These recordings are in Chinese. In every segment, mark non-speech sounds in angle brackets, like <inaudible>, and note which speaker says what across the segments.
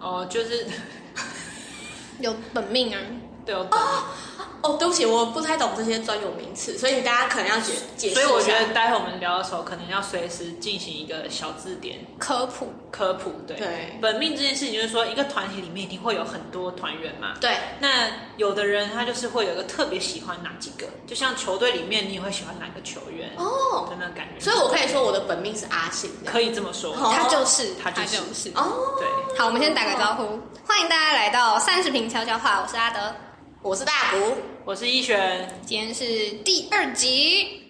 Speaker 1: 哦，就是
Speaker 2: 有本命啊，
Speaker 1: 对有本命。
Speaker 3: 哦，对不起，我不太懂这些专有名词，所以大家可能要解解释一下。
Speaker 1: 所以我觉得待会我们聊的时候，可能要随时进行一个小字典
Speaker 2: 科普。
Speaker 1: 科普。对，
Speaker 3: 对
Speaker 1: 本命这件事情就是说，一个团体里面一定会有很多团员嘛。
Speaker 3: 对，
Speaker 1: 那有的人他就是会有一个特别喜欢哪几个，就像球队里面你也会喜欢哪个球员
Speaker 3: 哦
Speaker 1: 的那种感觉。
Speaker 3: 所以我可以说我的本命是阿信。
Speaker 1: 可以这么说。
Speaker 3: 哦
Speaker 2: 他就是，
Speaker 1: 他就是
Speaker 2: 是。
Speaker 3: 哦，
Speaker 1: 对，
Speaker 2: 好，我们先打个招呼，欢迎大家来到三十平悄悄话，我是阿德，
Speaker 3: 我是大谷。
Speaker 1: 我是一璇。
Speaker 2: 今天是第二集。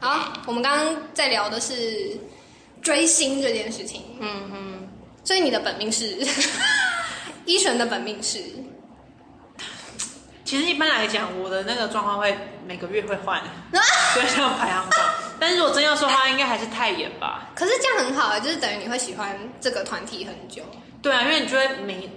Speaker 2: 好，我们刚刚在聊的是追星这件事情，
Speaker 3: 嗯嗯，
Speaker 2: 所以你的本命是 <laughs> 一璇的本命是
Speaker 1: 其实一般来讲，我的那个状况会每个月会换，就像排行榜。<laughs> 但是如果真要说的话，应该还是太严吧。
Speaker 2: 可是这样很好啊，就是等于你会喜欢这个团体很久。
Speaker 1: 对啊，因为你就会每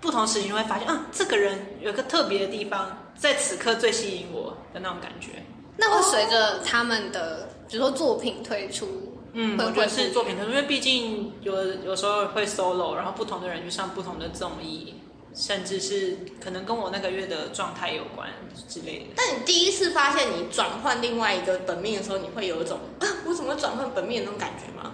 Speaker 1: 不同时期就会发现，嗯，这个人有一个特别的地方，在此刻最吸引我的那种感觉。
Speaker 2: 那会随着他们的，比如说作品推出，
Speaker 1: 嗯，
Speaker 2: 会
Speaker 1: 我觉得是作品推出，因为毕竟有有时候会 solo，然后不同的人去上不同的综艺，甚至是可能跟我那个月的状态有关之类的。
Speaker 3: 但你第一次发现你转换另外一个本命的时候，你会有一种啊，<laughs> 我怎么转换本命的那种感觉吗？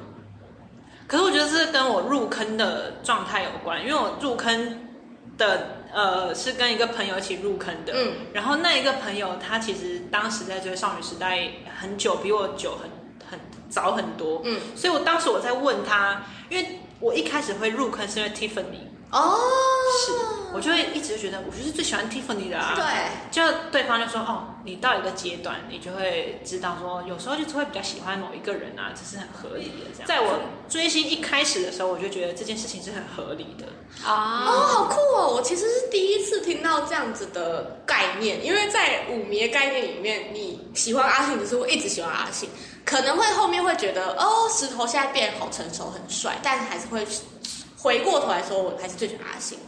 Speaker 1: 可是我觉得这跟我入坑的状态有关，因为我入坑的呃是跟一个朋友一起入坑的，
Speaker 3: 嗯，
Speaker 1: 然后那一个朋友他其实当时在追少女时代很久，比我久很很早很多，
Speaker 3: 嗯，
Speaker 1: 所以我当时我在问他，因为我一开始会入坑是因为 Tiffany，
Speaker 3: 哦，
Speaker 1: 是，我就会一直觉得我就是最喜欢 Tiffany 的啊，
Speaker 3: 对，
Speaker 1: 就对方就说哦，你到一个阶段，你就会知道说，有时候就是会比较喜欢某一个人啊，这是很合理的。这样，在我追星一开始的时候，我就觉得这件事情是很合理的。
Speaker 2: 啊
Speaker 3: 哦，好酷哦！我其实是第一次听到这样子的概念，因为在舞迷的概念里面，你喜欢阿信，只是会一直喜欢阿信，可能会后面会觉得哦，石头现在变得好成熟、很帅，但还是会回过头来说，我还是最喜欢阿信。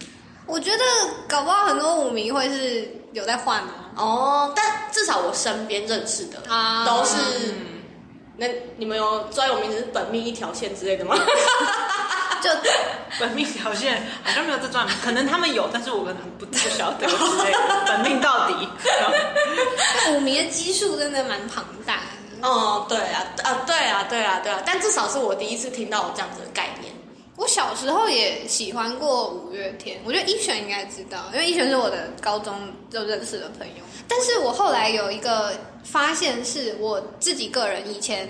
Speaker 2: 我觉得搞不好很多舞迷会是有在换啊。
Speaker 3: 哦，但至少我身边认识的
Speaker 2: 啊
Speaker 3: 都是。
Speaker 1: 嗯，
Speaker 3: 那你们有专有名词是本命一条线之类的吗？
Speaker 2: 就 <laughs>
Speaker 1: 本命条线好像没有这段，可能他们有，但是我可能不不晓得之类的。本命到底？<laughs>
Speaker 2: 舞迷的基数真的蛮庞大的。
Speaker 3: 哦，对啊，啊，对啊，对啊，对啊，但至少是我第一次听到这样子的概念。
Speaker 2: 我小时候也喜欢过五月天，我觉得一璇应该知道，因为一璇是我的高中就认识的朋友。但是我后来有一个发现，是我自己个人以前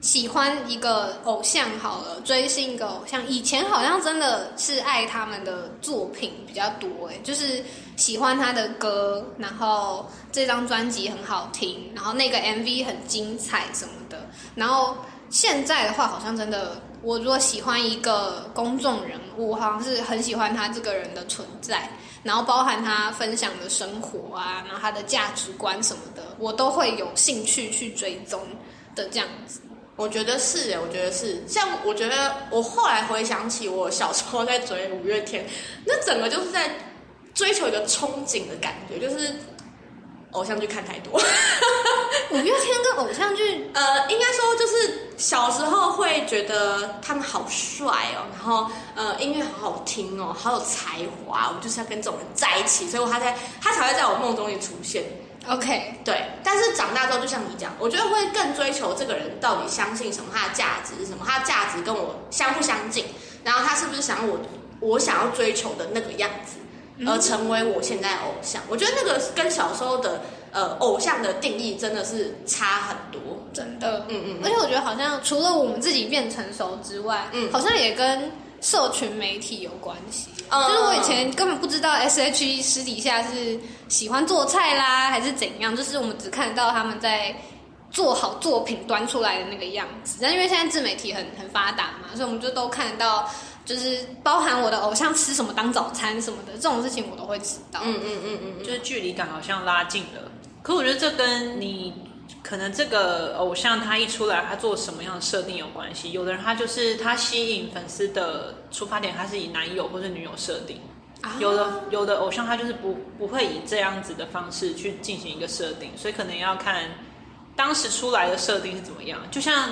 Speaker 2: 喜欢一个偶像好了，追星一个偶像，以前好像真的是爱他们的作品比较多，哎，就是喜欢他的歌，然后这张专辑很好听，然后那个 MV 很精彩什么的，然后现在的话，好像真的，我如果喜欢一个公众人物，好像是很喜欢他这个人的存在，然后包含他分享的生活啊，然后他的价值观什么的，我都会有兴趣去追踪的这样子。
Speaker 3: 我觉得是耶，我觉得是。像我觉得我后来回想起我小时候在追五月天，那整个就是在追求一个憧憬的感觉，就是偶像剧看太多。
Speaker 2: 五月天跟偶像剧，
Speaker 3: 呃，应该说就是小时候会觉得他们好帅哦，然后呃音乐好好听哦，好有才华，我就是要跟这种人在一起，所以我他才他才会在我梦中里出现。
Speaker 2: OK，
Speaker 3: 对，但是长大之后，就像你讲，我觉得会更追求这个人到底相信什么，他的价值是什么，他的价值跟我相不相近，然后他是不是想要我我想要追求的那个样子，而成为我现在的偶像。我觉得那个跟小时候的呃偶像的定义真的是差很多。
Speaker 2: 真的，
Speaker 3: 嗯嗯
Speaker 2: 而且我觉得好像除了我们自己变成熟之外，
Speaker 3: 嗯
Speaker 2: 好像也跟社群媒体有关系。
Speaker 3: 嗯
Speaker 2: 就是我以前根本不知道 S.H.E 私底下是喜欢做菜啦，还是怎样，就是我们只看得到他们在做好作品端出来的那个样子。但因为现在自媒体很很发达嘛，所以我们就都看得到，就是包含我的偶像吃什么当早餐什么的这种事情，我都会知道。
Speaker 3: 嗯嗯嗯嗯
Speaker 1: 就是距离感好像拉近了。可我觉得这跟你可能这个偶像他一出来，他做什么样的设定有关系。有的人他就是他吸引粉丝的出发点，他是以男友或者女友设定。
Speaker 2: 啊
Speaker 1: 有的有的偶像他就是不不会以这样子的方式去进行一个设定，所以可能要看当时出来的设定是怎么样。就像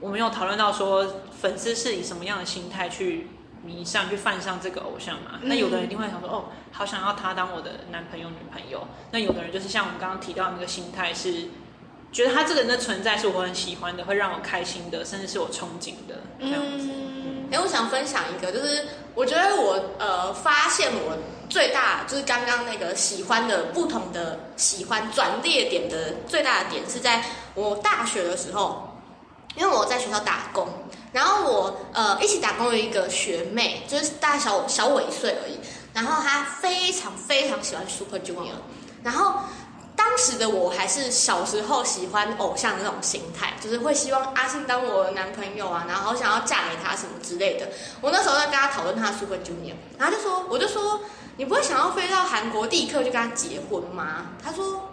Speaker 1: 我们有讨论到说，粉丝是以什么样的心态去迷上、去犯上这个偶像嘛？那有的人一定会想说，哦，好想要他当我的男朋友、女朋友。那有的人就是像我们刚刚提到的那个心态是。觉得他这个人的存在是我很喜欢的，会让我开心的，甚至是我憧憬的这样子。
Speaker 3: 哎，我想分享一个，就是我觉得我呃发现我最大就是刚刚那个喜欢的不同的喜欢转捩点的最大的点是在我大学的时候，因为我在学校打工，然后我呃一起打工的一个学妹，就是大概小小我一岁而已，然后她非常非常喜欢 Super Junior，然后。当时的我还是小时候喜欢偶像的那种心态，就是会希望阿信当我的男朋友啊，然后想要嫁给他什么之类的。我那时候在跟他讨论他 Super Junior，然后就说，我就说，你不会想要飞到韩国立刻就跟他结婚吗？他说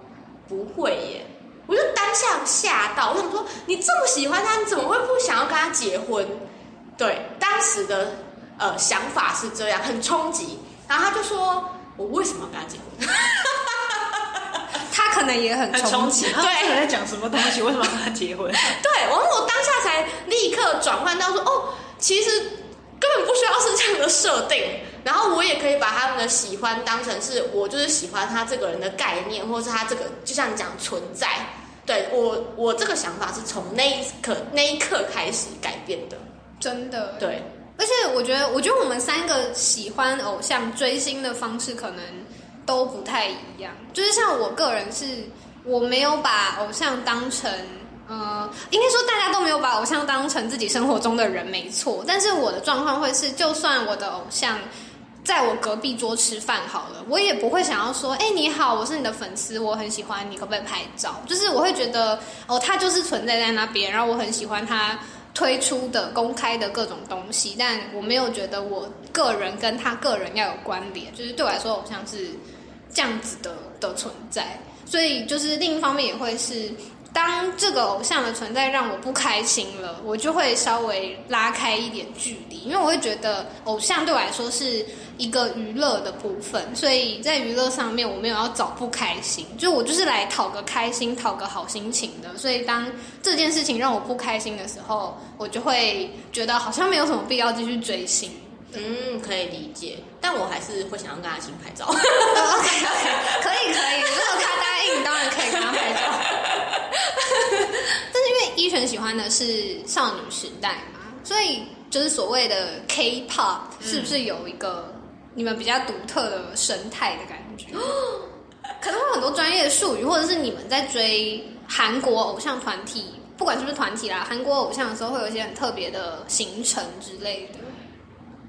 Speaker 3: 不会耶。我就当下吓到，我想说，你这么喜欢他，你怎么会不想要跟他结婚？对，当时的呃想法是这样，很冲击。然后他就说，我为什么要跟他结婚？<laughs>
Speaker 2: 他可能也很
Speaker 1: 憧憬，<laughs>
Speaker 3: 对，
Speaker 1: 在讲什么东西？为什么要跟他结婚？<laughs>
Speaker 3: 对，然后我当下才立刻转换到说，哦，其实根本不需要是这样的设定，然后我也可以把他们的喜欢当成是我就是喜欢他这个人的概念，或者是他这个就像你讲存在。对我，我这个想法是从那一刻那一刻开始改变的，
Speaker 2: 真的。
Speaker 3: 对，
Speaker 2: 而且我觉得，我觉得我们三个喜欢偶像追星的方式可能。都不太一样，就是像我个人是，我没有把偶像当成，呃，应该说大家都没有把偶像当成自己生活中的人，没错。但是我的状况会是，就算我的偶像在我隔壁桌吃饭好了，我也不会想要说，哎，你好，我是你的粉丝，我很喜欢你，可不可以拍照？就是我会觉得，哦，他就是存在在那边，然后我很喜欢他。推出的公开的各种东西，但我没有觉得我个人跟他个人要有关联，就是对我来说，偶像是这样子的的存在，所以就是另一方面也会是。当这个偶像的存在让我不开心了，我就会稍微拉开一点距离，因为我会觉得偶像对我来说是一个娱乐的部分，所以在娱乐上面我没有要找不开心，就我就是来讨个开心、讨个好心情的。所以当这件事情让我不开心的时候，我就会觉得好像没有什么必要继续追星。
Speaker 3: 嗯，可以理解，但我还是会想要跟他一起拍照。
Speaker 2: OK OK，可以可以，如果他答应，当然可以跟他拍照。<laughs> 但是因为一璇喜欢的是少女时代嘛，所以就是所谓的 K-pop 是不是有一个你们比较独特的生态的感觉？<gasps> 可能会很多专业术语，或者是你们在追韩国偶像团体，不管是不是团体啦，韩国偶像的时候会有一些很特别的行程之类的。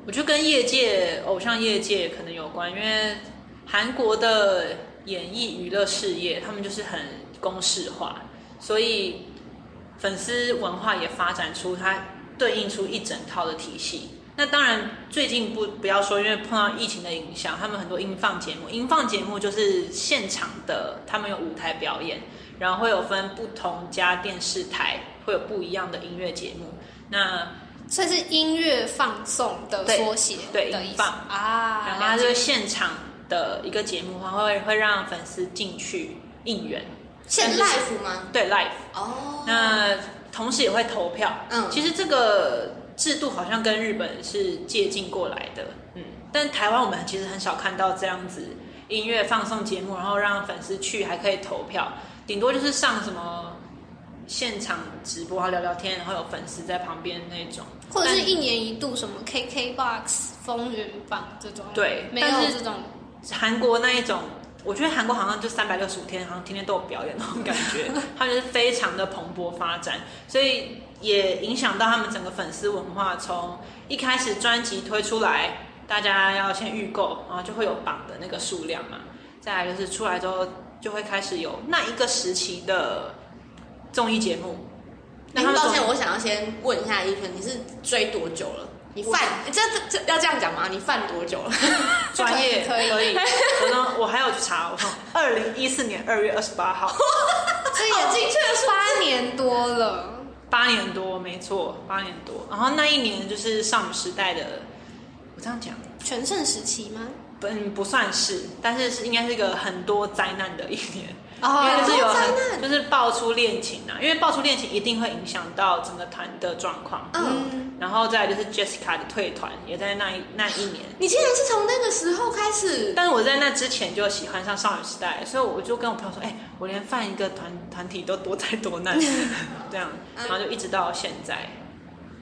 Speaker 1: 我觉得跟业界偶像业界可能有关，因为韩国的演艺娱乐事业，他们就是很公式化。所以，粉丝文化也发展出它对应出一整套的体系。那当然，最近不不要说，因为碰到疫情的影响，他们很多音放节目，音放节目就是现场的，他们有舞台表演，然后会有分不同家电视台会有不一样的音乐节目。那
Speaker 2: 算是音乐放送的缩写，
Speaker 1: 对音放
Speaker 2: 啊，
Speaker 1: 然后它就是现场的一个节目，会会让粉丝进去应援。
Speaker 3: 现 live 吗？
Speaker 1: 对 live
Speaker 3: 哦。
Speaker 1: 那同时也会投票。嗯，其实这个制度好像跟日本是借鉴过来的。嗯，但台湾我们其实很少看到这样子音乐放送节目，然后让粉丝去还可以投票，顶多就是上什么现场直播啊聊聊天，然后有粉丝在旁边那种，
Speaker 2: 或者是一年一度什么 KKBOX 风云榜这种。
Speaker 1: 对，
Speaker 2: 没有这种
Speaker 1: 韩国那一种。我觉得韩国好像就三百六十五天，好像天天都有表演那种感觉，<laughs> 他们是非常的蓬勃发展，所以也影响到他们整个粉丝文化。从一开始专辑推出来，大家要先预购，然后就会有榜的那个数量嘛。再来就是出来之后，就会开始有那一个时期的综艺节目。
Speaker 3: 那抱歉，我想要先问一下一璇，你是追多久了？你犯这这这要这样讲吗？你犯多久了？<laughs>
Speaker 1: 专业
Speaker 2: 可以
Speaker 1: 可以。我呢，我还要去查。我说，二零一四年二月二十八号，<laughs>
Speaker 2: 这也精确八年多了。
Speaker 1: 八年多，没错，八年多。然后那一年就是少女时代的，我这样讲，
Speaker 2: 全盛时期吗？
Speaker 1: 不，不算是，但是是应该是一个很多灾难的一年。
Speaker 2: 哦
Speaker 1: 因为就是有
Speaker 3: 灾
Speaker 1: 很就是爆出恋情啊，因为爆出恋情一定会影响到整个团的状况。
Speaker 3: 嗯，
Speaker 1: 然后再来就是 Jessica 的退团，也在那一那一年。
Speaker 3: 你竟然是从那个时候开始，
Speaker 1: 但是我在那之前就喜欢上少女时代，所以我就跟我朋友说，哎、我连犯一个团团体都多灾多难，<laughs> 这样，然后就一直到现在。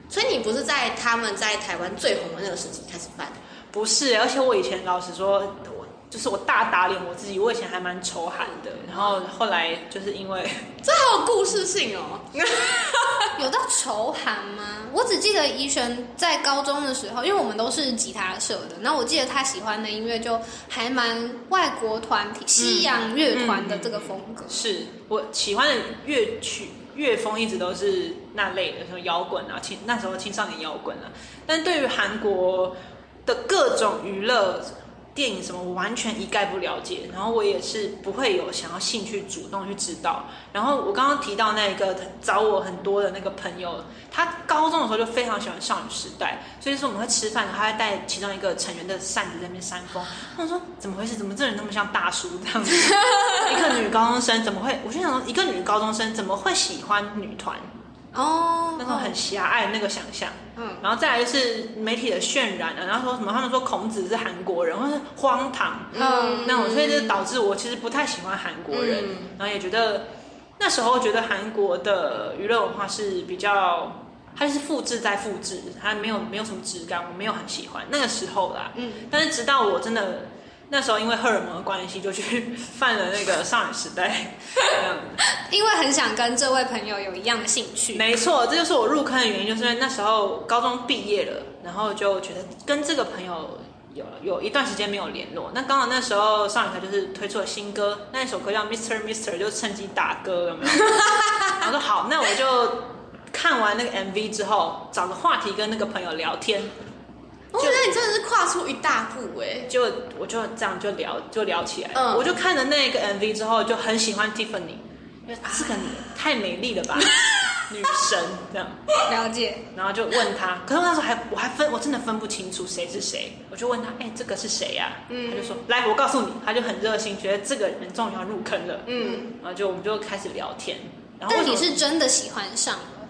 Speaker 3: 所以你不是在他们在台湾最红的那个时期开始犯？
Speaker 1: 不是，而且我以前老实说，我就是我大打脸我自己，我以前还蛮仇韩的，然后后来就是因为 <laughs>
Speaker 3: 这好有故事性哦。<laughs>
Speaker 2: 有到仇韩吗？我只记得怡璇在高中的时候，因为我们都是吉他社的，然后我记得他喜欢的音乐就还蛮外国团体、西洋乐团的这个风格。
Speaker 1: 是我喜欢的乐曲乐风一直都是那类的，什么摇滚啊，青那时候青少年摇滚啊。但对于韩国的各种娱乐、电影什么，我完全一概不了解。然后我也是不会有想要兴趣主动去知道。然后我刚刚提到那个找我很多的那个朋友，他高中的时候就非常喜欢少女时代，所以说我们会吃饭，他会带其中一个成员的扇子在那边扇风。我说怎么回事？怎么这人那么像大叔这样子？<laughs> 一个女高中生怎么会？我就想说，一个女高中生怎么会喜欢女团？
Speaker 2: 哦，
Speaker 1: 那种很狭隘的那个想象。
Speaker 2: 嗯，
Speaker 1: 然后再来就是媒体的渲染啊，然后说什么他们说孔子是韩国人，或是荒唐，
Speaker 2: 嗯
Speaker 1: 那种所以就导致我其实不太喜欢韩国人，
Speaker 3: 嗯
Speaker 1: 然后也觉得那时候觉得韩国的娱乐文化是比较。它就是复制再复制，它没有没有什么质感，我没有很喜欢那个时候啦。
Speaker 2: 嗯，
Speaker 1: 但是直到我真的那时候因为荷尔蒙的关系，就去 <laughs> 犯了那个少女时代。<laughs>
Speaker 2: 因为很想跟这位朋友有一样的兴趣。
Speaker 1: 没错，这就是我入坑的原因，就是因为那时候高中毕业了，然后就觉得跟这个朋友有有一段时间没有联络。那刚好那时候少女台就是推出了新歌，那一首歌叫 Mr. Mr，就趁机打歌，有没有？<laughs> 然后说好，那我就看完那个 MV 之后，找个话题跟那个朋友聊天，
Speaker 3: 我觉得你真的是跨出一大步哎。
Speaker 1: 就我就这样就聊就聊起来。
Speaker 3: 嗯。
Speaker 1: 我就看了那个 MV 之后，就很喜欢 Tiffany，因为这个女太美丽了吧，<laughs> 女神这样。
Speaker 2: 了解，
Speaker 1: 然后就问他，可是我那时候还我还分我真的分不清楚谁是谁，我就问他，哎、这个是谁呀、他就说，来，我告诉你，他就很热心，觉得这个人终于要入坑了，
Speaker 3: 嗯，
Speaker 1: 然后就我们就开始聊天，然后
Speaker 2: 你是真的喜欢上了。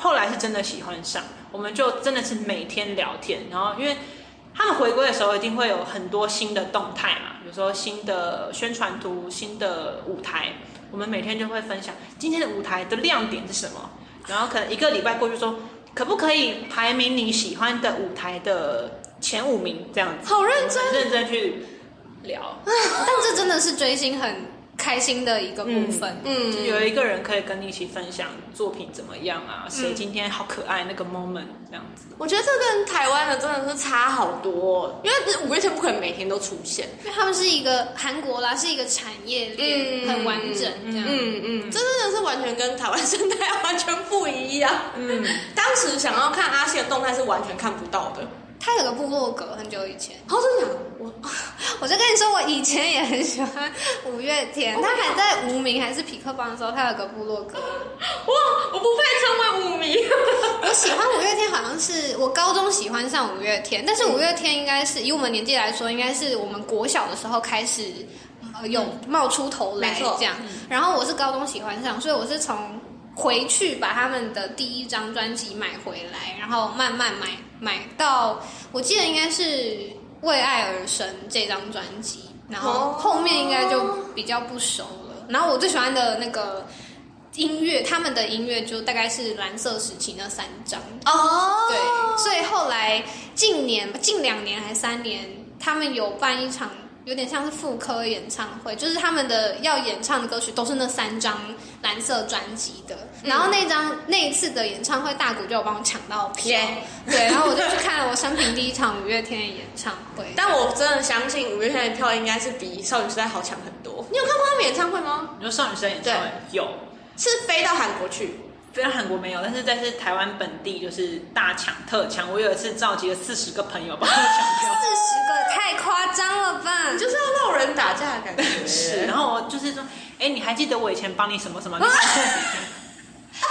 Speaker 1: 后来是真的喜欢上，我们就真的是每天聊天，然后因为他们回归的时候一定会有很多新的动态嘛，比如说新的宣传图、新的舞台，我们每天就会分享今天的舞台的亮点是什么，然后可能一个礼拜过去说，可不可以排名你喜欢的舞台的前五名这样子，
Speaker 3: 好认真。
Speaker 1: 很认真去聊，
Speaker 2: 但这真的是追星很开心的一个部分。
Speaker 3: 嗯
Speaker 1: 就有一个人可以跟你一起分享作品怎么样啊，谁今天好可爱那个 moment 这样子。
Speaker 3: 我觉得这跟台湾的真的是差好多哦，因为五月天不可能每天都出现。
Speaker 2: 因为他们是一个韩国啦，是一个产业链，
Speaker 3: 嗯
Speaker 2: 很完整这样。
Speaker 3: 嗯嗯，这真的是完全跟台湾生态完全不一样。嗯，当时想要看阿信的动态是完全看不到的。
Speaker 2: 他有个部落格，很久以前，
Speaker 3: 哦，真的？我 <laughs>
Speaker 2: 我就跟你说，我以前也很喜欢五月天，他还在无名还是匹克邦的时候，他有个部落格。
Speaker 3: 哇，我不配称为五迷。<laughs>
Speaker 2: 我喜欢五月天，好像是我高中喜欢上五月天，但是五月天应该是以我们年纪来说，应该是我们国小的时候开始。呃有冒出头来这样，然后我是高中喜欢上，所以我是从回去把他们的第一张专辑买回来，然后慢慢买买到，我记得应该是《为爱而生》这张专辑，然后
Speaker 3: 哦。
Speaker 2: 后面应该就比较不熟了。然后我最喜欢的那个音乐，他们的音乐就大概是蓝色时期那三张，
Speaker 3: 哦，
Speaker 2: 对，所以后来近年近两年还三年，他们有办一场有点像是妇科演唱会，就是他们的要演唱的歌曲都是那三张蓝色专辑的。然后那张那一次的演唱会，大谷就有帮我抢到票
Speaker 3: 耶
Speaker 2: 对，然后我就去看了我生平第一场五月天的演唱会。<laughs>
Speaker 3: 但我真的相信五月天的票应该是比少女时代好抢很多。你有看过他们演唱会吗？
Speaker 1: 你说少女时代演唱会有，
Speaker 3: 是飞到韩国去，
Speaker 1: 虽然韩国没有，但是在是台湾本地就是大抢特抢。我有一次召集了四十个朋友帮我抢票。<laughs>
Speaker 2: 四十个太夸张了吧？
Speaker 3: 你就是要闹人打架的感觉。<laughs>
Speaker 1: 是，然后我就是说，哎，你还记得我以前帮你什么什么？你 <laughs>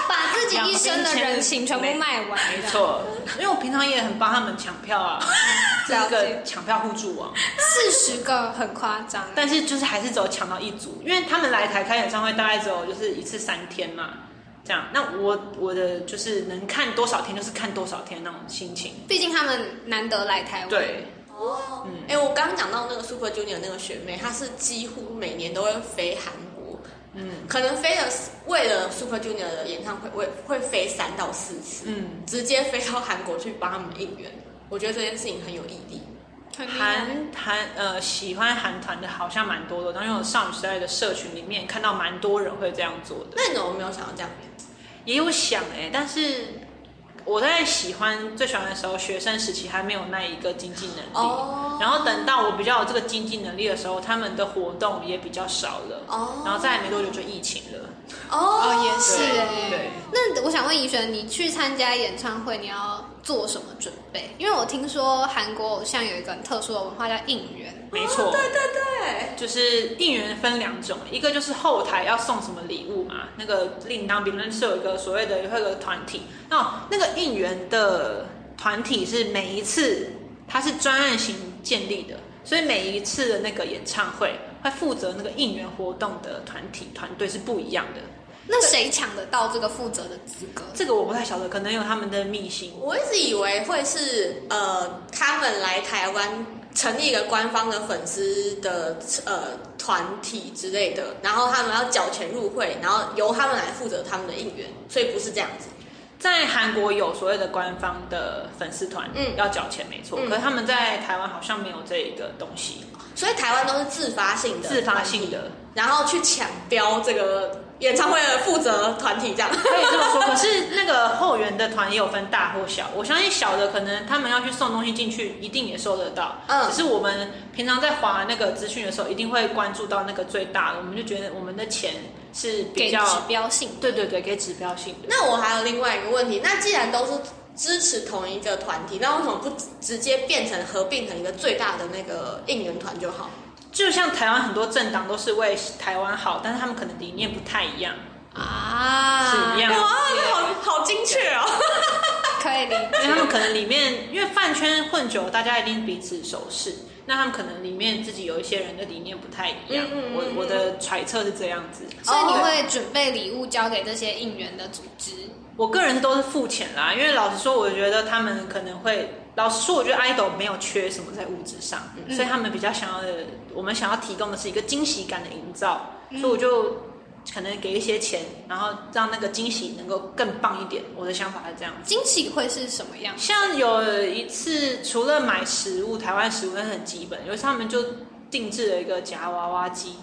Speaker 2: 把自自己一生的人情全部卖完，
Speaker 1: 没错，因为我平常也很帮他们抢票啊，这个抢票互助网。
Speaker 2: 四十个很夸张，
Speaker 1: 但是就是还是只有抢到一组，因为他们来台开演唱会大概只有就是一次三天嘛，这样。那我我的就是能看多少天就是看多少天那种心情。
Speaker 2: 毕竟他们难得来台湾，，
Speaker 1: 对，
Speaker 3: 哦，嗯哎、我刚刚讲到那个 Super Junior 那个学妹，她是几乎每年都会飞韩国，
Speaker 1: 嗯
Speaker 3: 可能飞了为了 Super Junior 的演唱会，会会飞三到四次，
Speaker 1: 嗯，
Speaker 3: 直接飞到韩国去帮他们应援。我觉得这件事情很有毅力。
Speaker 1: 韩韩呃喜欢韩团的好像蛮多的，当然有少女时代的社群里面看到蛮多人会这样做的，
Speaker 3: 那你怎么没有想到这样？
Speaker 1: 也有想哎、但是我在喜欢最喜欢的时候，学生时期还没有那一个经济能力。
Speaker 3: 哦
Speaker 1: 然后等到我比较有这个经济能力的时候，他们的活动也比较少了。
Speaker 3: 哦
Speaker 1: 然后再来没多久就疫情了。
Speaker 3: 哦
Speaker 2: 哦，也是
Speaker 1: 对
Speaker 2: 哎、
Speaker 1: 对
Speaker 2: 那我想问怡璇，你去参加演唱会，你要做什么准备？因为我听说韩国偶像有一个很特殊的文化叫应援，
Speaker 1: 没错，
Speaker 3: 对对对，
Speaker 1: 就是应援分两种，一个就是后台要送什么礼物嘛，那个另当别论是有一个所谓的有一个团体，那那个应援的团体是每一次它是专案型建立的，所以每一次的那个演唱会会负责那个应援活动的团体团队是不一样的。
Speaker 2: 那谁抢得到这个负责的资格？
Speaker 1: 这个我不太晓得，可能有他们的秘辛。
Speaker 3: 我一直以为会是呃，他们来台湾成立一个官方的粉丝的呃团体之类的，然后他们要缴钱入会，然后由他们来负责他们的应援，所以不是这样子。
Speaker 1: 在韩国有所谓的官方的粉丝团，
Speaker 3: 嗯
Speaker 1: 要缴钱没错，
Speaker 3: 嗯
Speaker 1: 可是他们在台湾好像没有这一个东西，
Speaker 3: 所以台湾都是自发性的，
Speaker 1: 自发性，的。
Speaker 3: 然后去抢标这个演唱会的负责团体这样。
Speaker 1: 可以这么说，可是那个后援的团也有分大或小。我相信小的可能他们要去送东西进去，一定也收得到。
Speaker 3: 嗯
Speaker 1: 只是我们平常在划那个资讯的时候，一定会关注到那个最大的，我们就觉得我们的钱是
Speaker 2: 给指
Speaker 1: 比较指，
Speaker 2: 标性。
Speaker 1: 对对对，给指标性的。
Speaker 3: 那我还有另外一个问题，那既然都是支持同一个团体，那为什么不直接变成合并成一个最大的那个应援团就好？
Speaker 1: 就像台湾很多政党都是为台湾好，但是他们可能理念不太一样，
Speaker 2: 啊，
Speaker 1: 是一样
Speaker 3: 哇，那好好精确哦！
Speaker 2: 可以理
Speaker 1: 因为他
Speaker 2: 解。
Speaker 1: 们可能里面因为饭圈混久，大家一定彼此熟识，那他们可能里面自己有一些人的理念不太一样。
Speaker 3: 嗯嗯嗯嗯
Speaker 1: 我我的揣测是这样子。
Speaker 2: 所以你会准备礼物交给这些应援的组织，
Speaker 1: 我个人都是付钱啦，因为老实说，我觉得他们可能会，老实说，我觉得 idol 没有缺什么在物质上，
Speaker 2: 嗯
Speaker 1: 所以他们比较想要的，我们想要提供的是一个惊喜感的营造，
Speaker 2: 嗯
Speaker 1: 所以我就可能给一些钱，然后让那个惊喜能够更棒一点。我的想法是这样子。
Speaker 2: 惊喜会是什么样？
Speaker 1: 像有一次，除了买食物，台湾食物那是很基本，有一次他们就定制了一个夹娃娃机，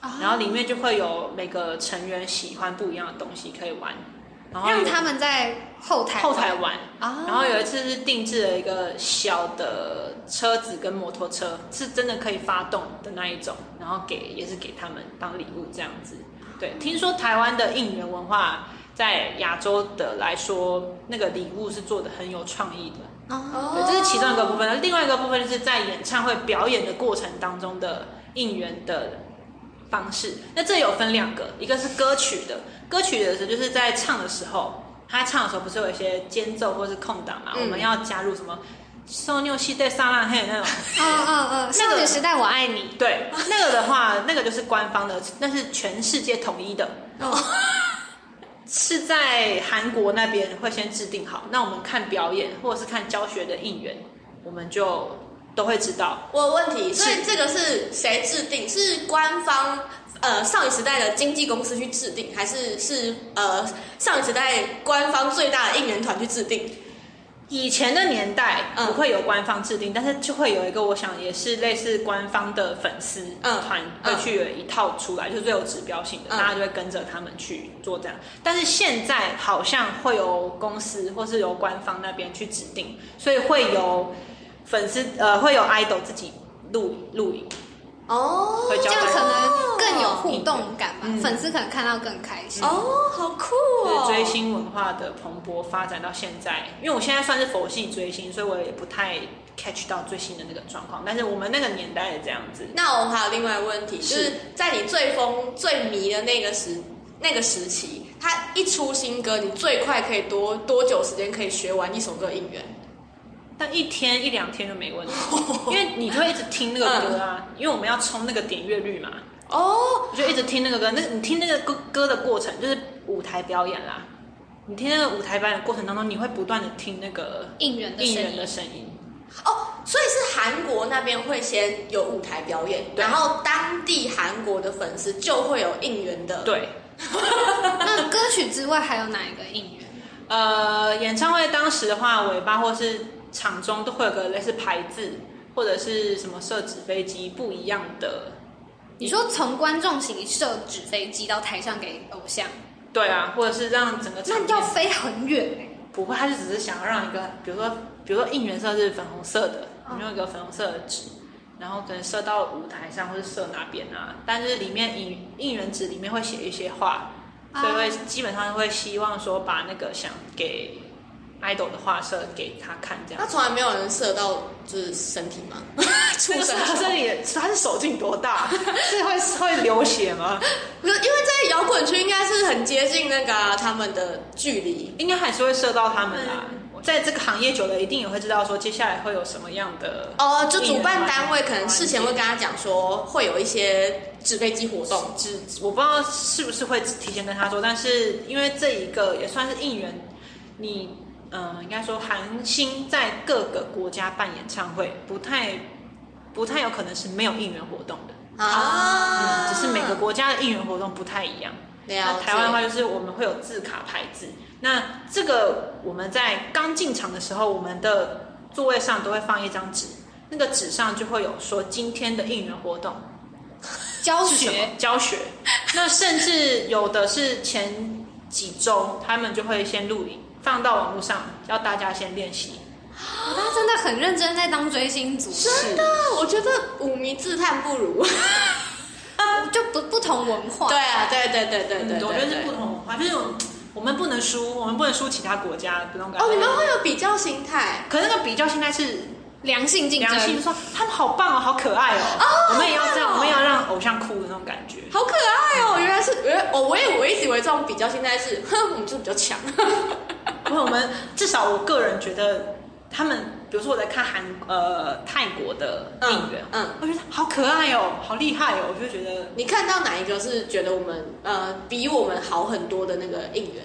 Speaker 2: 啊
Speaker 1: 然后里面就会有每个成员喜欢不一样的东西可以玩，然后
Speaker 2: 让他们在后台
Speaker 1: 后台玩。
Speaker 2: 啊，
Speaker 1: 然后有一次是定制了一个小的车子跟摩托车，是真的可以发动的那一种，然后给也是给他们当礼物这样子。对，听说台湾的应援文化在亚洲的来说，那个礼物是做的很有创意的。
Speaker 2: 哦，
Speaker 1: 对，这是其中一个部分。另外一个部分就是在演唱会表演的过程当中的应援的方式。那这有分两个，一个是歌曲的，歌曲的时候就是在唱的时候，他唱的时候不是有一些间奏或是空档嘛？
Speaker 3: 嗯
Speaker 1: 我们要加入什么“受牛西对沙拉黑”那种。
Speaker 2: 嗯嗯嗯，少女时代我爱你，
Speaker 1: 对，那个的话，那个就是官方的，那是全世界统一的。
Speaker 3: 哦，<laughs>
Speaker 1: 是在韩国那边会先制定好，那我们看表演或者是看教学的应援，我们就都会知道。
Speaker 3: 我有问题，所以这个是谁制定？是官方呃少女时代的经纪公司去制定，还是是呃少女时代官方最大的应援团去制定？
Speaker 1: 以前的年代
Speaker 3: 嗯
Speaker 1: 不会有官方制定，但是就会有一个，我想也是类似官方的粉丝
Speaker 3: 嗯
Speaker 1: 团
Speaker 3: 嗯
Speaker 1: 会去有一套出来，就是最有指标性的，
Speaker 3: 嗯
Speaker 1: 大家就会跟着他们去做这样。但是现在好像会由公司或是由官方那边去指定，所以会由粉丝呃会有 idol 自己录录影，
Speaker 3: 哦
Speaker 2: 这样可能更有互动感吧，
Speaker 1: 嗯
Speaker 2: 粉丝可能看到更开心。
Speaker 3: 哦，好酷哦！
Speaker 1: 追星文化的蓬勃发展到现在，因为我现在算是佛系追星，所以我也不太 catch 到最新的那个状况。但是我们那个年代是这样子，
Speaker 3: 那我还有另外一个问题，就是是在你最疯最迷的那个时那个时期，他一出新歌，你最快可以多多久时间可以学完一首歌应援？
Speaker 1: 但一天一两天就没问题，<laughs> 因为你就会一直听那个歌啊，因为我们要冲那个点阅率嘛，
Speaker 3: 哦，
Speaker 1: 我就一直听那个歌。那你听那个歌歌的过程，就是舞台表演啦。你听那个舞台表演的过程当中，你会不断的听那个
Speaker 2: 应援的
Speaker 1: 应援的。声音。
Speaker 3: 哦，所以是韩国那边会先有舞台表演，然后当地韩国的粉丝就会有应援的。，
Speaker 1: 对，<laughs>
Speaker 2: 那歌曲之外还有哪一个应援？
Speaker 1: 呃，演唱会当时的话，尾巴或是场中都会有个类似牌子，或者是什么设纸飞机不一样的。
Speaker 2: 你说从观众席射纸飞机到台上给偶像，
Speaker 1: 对啊，或者是让整个场
Speaker 2: 那要飞很远欸
Speaker 1: 不会，他就只是想要让一个，比如说，比如说应援色是粉红色的，
Speaker 2: 嗯
Speaker 1: 你用一个粉红色的纸，然后可能射到舞台上或是射哪边啊，但是里面应应援纸里面会写一些话，所以会基本上会希望说把那个想给 idol 的画射给他看这样
Speaker 3: 他。从来没有人射到就是身体吗？<laughs> 出
Speaker 1: 这个
Speaker 3: 生
Speaker 1: 他这里他是手劲多大？<laughs> 是会会流血吗？
Speaker 3: 不是，因为在摇滚区应该是很接近那个啊、他们的距离。
Speaker 1: 应该还是会射到他们啦。在这个行业久了，一定也会知道说接下来会有什么样的
Speaker 3: 哦，就主办单位可能事前会跟他讲说，会有一些纸飞机活动。
Speaker 1: 只我不知道是不是会提前跟他说，但是因为这一个也算是应援，你嗯、呃应该说韩星在各个国家办演唱会，不太不太有可能是没有应援活动的，
Speaker 3: 啊
Speaker 1: 嗯，只是每个国家的应援活动不太一样。那台湾的话，就是我们会有字卡牌子，那这个我们在刚进场的时候，我们的座位上都会放一张纸，那个纸上就会有说今天的应援活动。
Speaker 2: 教学
Speaker 1: 教学。那甚至有的是前几周，他们就会先录影放到网络上，要大家先练习。
Speaker 2: 他真的很认真在当追星族，
Speaker 1: 真的，
Speaker 3: 我觉得舞迷自叹不如。<laughs>
Speaker 2: 就不不同文化。
Speaker 3: 对啊，对对对对对
Speaker 1: 嗯，我觉得是不同文化，就是我们不能输，我们不能输其他国家的那种感觉。
Speaker 3: 哦，你们会有比较心态。
Speaker 1: 可是那个比较心态是
Speaker 2: 良性竞
Speaker 1: 良性，
Speaker 2: 争，
Speaker 1: 说他们好棒哦，好可爱哦，我们也要这样，我们也要让偶像哭的那种感觉。
Speaker 3: 好可爱哦！原来是原来哦，我也我一直以为这种比较心态是，哼，我们就是比较强。
Speaker 1: 不，我们至少我个人觉得，他们比如说我在看韩呃泰国的应援，
Speaker 3: 嗯嗯
Speaker 1: 我觉得好可爱哦，好厉害哦，我就觉得
Speaker 3: 你看到哪一个是觉得我们呃比我们好很多的那个应援？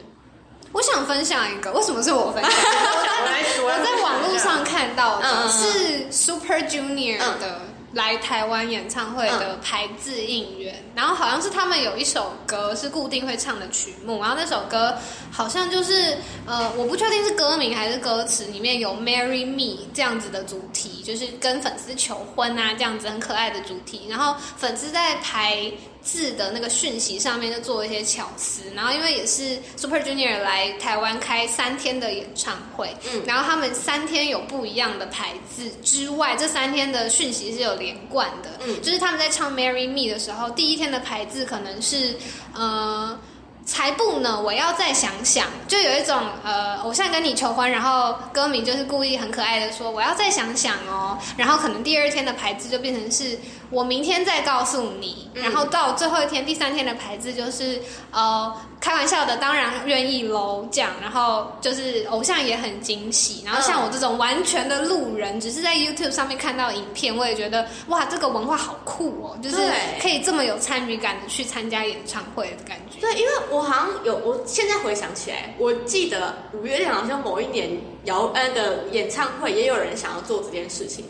Speaker 2: 我想分享一个，为什么是我分享？<laughs>
Speaker 1: 我
Speaker 2: 在网络上看到
Speaker 3: 嗯
Speaker 2: 的是 Super Junior 的来台湾演唱会的排字应援，然后好像是他们有一首歌是固定会唱的曲目，然后那首歌好像就是呃，我不确定是歌名还是歌词，里面有 Marry Me 这样子的主题，就是跟粉丝求婚啊这样子很可爱的主题，然后粉丝在排。字的那个讯息上面就做一些巧思，然后因为也是 Super Junior 来台湾开三天的演唱会，
Speaker 3: 嗯
Speaker 2: 然后他们三天有不一样的牌子之外，这三天的讯息是有连贯的，
Speaker 3: 嗯
Speaker 2: 就是他们在唱 Marry Me 的时候，第一天的牌子可能是呃。才不呢！我要再想想，就有一种呃，偶像跟你求婚，然后歌名就是故意很可爱的说我要再想想哦，然后可能第二天的牌子就变成是我明天再告诉你，
Speaker 3: 嗯
Speaker 2: 然后到最后一天第三天的牌子就是呃开玩笑的，当然愿意喽这样，然后就是偶像也很惊喜，然后像我这种完全的路人，只是在 YouTube 上面看到影片，我也觉得哇，这个文化好酷哦，就是可以这么有参与感的去参加演唱会的感觉。
Speaker 3: 对，因为我好像有，我现在回想起来，我记得五月天好像某一年摇恩的演唱会也有人想要做这件事情，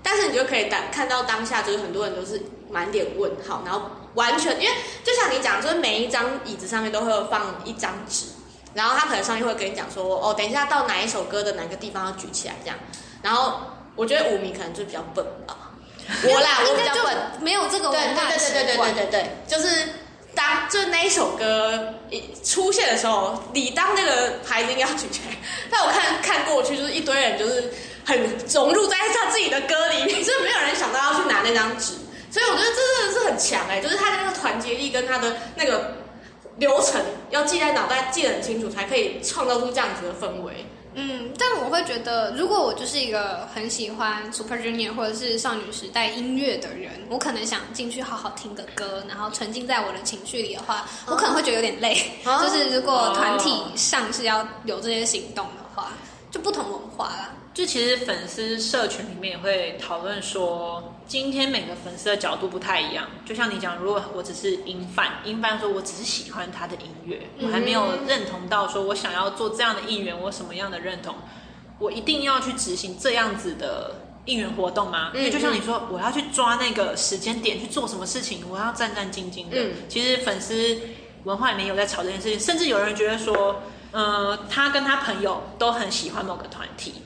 Speaker 3: 但是你就可以当看到当下就是很多人都是满脸问号，然后完全因为就像你讲，就是每一张椅子上面都会有放一张纸，然后他可能上面会跟你讲说，哦，等一下到哪一首歌的哪个地方要举起来这样，然后我觉得舞迷可能就比较笨吧，我啦，我比较笨。
Speaker 2: 没有这个
Speaker 3: 对
Speaker 2: 文化
Speaker 3: 对对对对对。对对，就是当就那一首歌一出现的时候，你当那个牌子应该要举起来，但我看看过去就是一堆人就是很融入在他自己的歌里。面，就是没有人想到要去拿那张纸，所以我觉得这真的是很强哎、就是他的那个团结力跟他的那个流程要记在脑袋，记得很清楚，才可以创造出这样子的氛围。
Speaker 2: 嗯，但我会觉得，如果我就是一个很喜欢 Super Junior 或者是少女时代音乐的人，我可能想进去好好听个歌，然后沉浸在我的情绪里的话，我可能会觉得有点累。
Speaker 3: 哦
Speaker 2: 就是如果团体上是要有这些行动的话，就不同文化啦。
Speaker 1: 就其实粉丝社群里面也会讨论说，今天每个粉丝的角度不太一样。就像你讲，如果我只是音范，音范说我只是喜欢他的音乐，我还没有认同到说我想要做这样的应援，我什么样的认同，我一定要去执行这样子的应援活动吗？因为就像你说，我要去抓那个时间点去做什么事情，我要战战兢兢的。
Speaker 3: 嗯
Speaker 1: 其实粉丝文化里面有在吵这件事情，甚至有人觉得说，呃，他跟他朋友都很喜欢某个团体，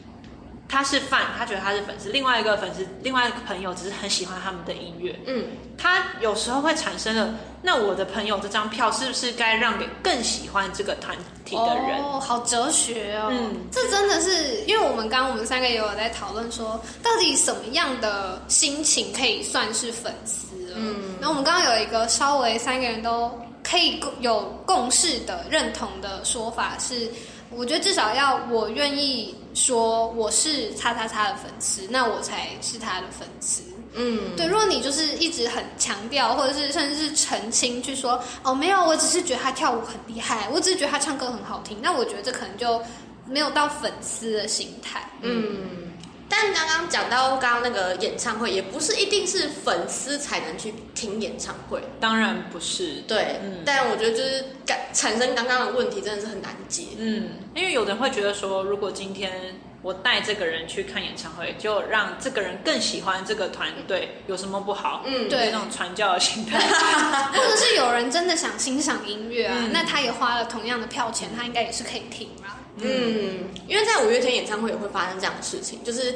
Speaker 1: 他是饭，他觉得他是粉丝；另外一个粉丝，另外一个朋友只是很喜欢他们的音乐。
Speaker 3: 嗯，
Speaker 1: 他有时候会产生了，那我的朋友这张票是不是该让给更喜欢这个团体的人？
Speaker 2: 哦，好哲学哦。
Speaker 1: 嗯
Speaker 2: 这真的是因为我们刚刚我们三个也有在讨论说，到底什么样的心情可以算是粉丝了？嗯，然后我们刚刚有一个稍微三个人都可以共有共识的认同的说法是，我觉得至少要我愿意说我是叉叉叉的粉丝，那我才是他的粉丝。
Speaker 3: 嗯，
Speaker 2: 对，如果你就是一直很强调，或者是甚至是澄清去说，哦，没有，我只是觉得他跳舞很厉害，我只是觉得他唱歌很好听，那我觉得这可能就没有到粉丝的心态。
Speaker 3: 嗯，但刚刚讲到刚刚那个演唱会，也不是一定是粉丝才能去听演唱会，
Speaker 1: 当然不是。
Speaker 3: 对，
Speaker 1: 嗯
Speaker 3: 但我觉得就是感产生刚刚的问题，真的是很难解。
Speaker 1: 嗯，因为有的人会觉得说，如果今天我带这个人去看演唱会，就让这个人更喜欢这个团队，有什么不好？
Speaker 3: 嗯
Speaker 2: 对
Speaker 1: 有那种传教的心态。<laughs>
Speaker 2: 或者是有人真的想欣赏音乐啊，
Speaker 1: 嗯
Speaker 2: 那他也花了同样的票钱，他应该也是可以听啦。
Speaker 3: 嗯，因为在五月天演唱会也会发生这样的事情，就是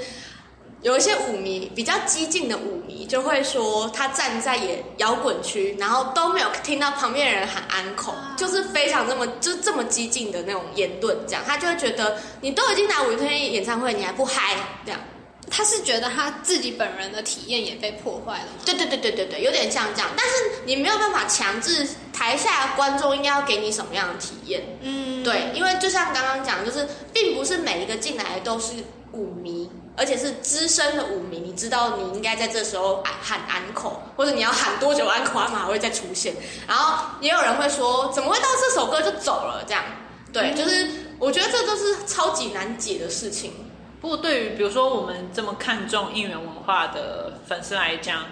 Speaker 3: 有一些舞迷比较激进的舞迷就会说，他站在也摇滚区，然后都没有听到旁边人喊安口，就是非常这么就这么激进的那种言论，这样他就会觉得你都已经来五月天演唱会，你还不嗨，这样。
Speaker 2: 他是觉得他自己本人的体验也被破坏了吗？
Speaker 3: 对对对对对对，有点像这样，但是你没有办法强制台下观众应该要给你什么样的体验。
Speaker 2: 嗯，
Speaker 3: 对，因为就像刚刚讲，就是并不是每一个进来的都是舞迷，而且是资深的舞迷。你知道你应该在这时候喊喊安口，或者你要喊多久安口，他们还会再出现。然后也有人会说，怎么会到这首歌就走了？这样，对，就是我觉得这都是超级难解的事情。
Speaker 1: 不过，对于比如说我们这么看重应援文化的粉丝来讲，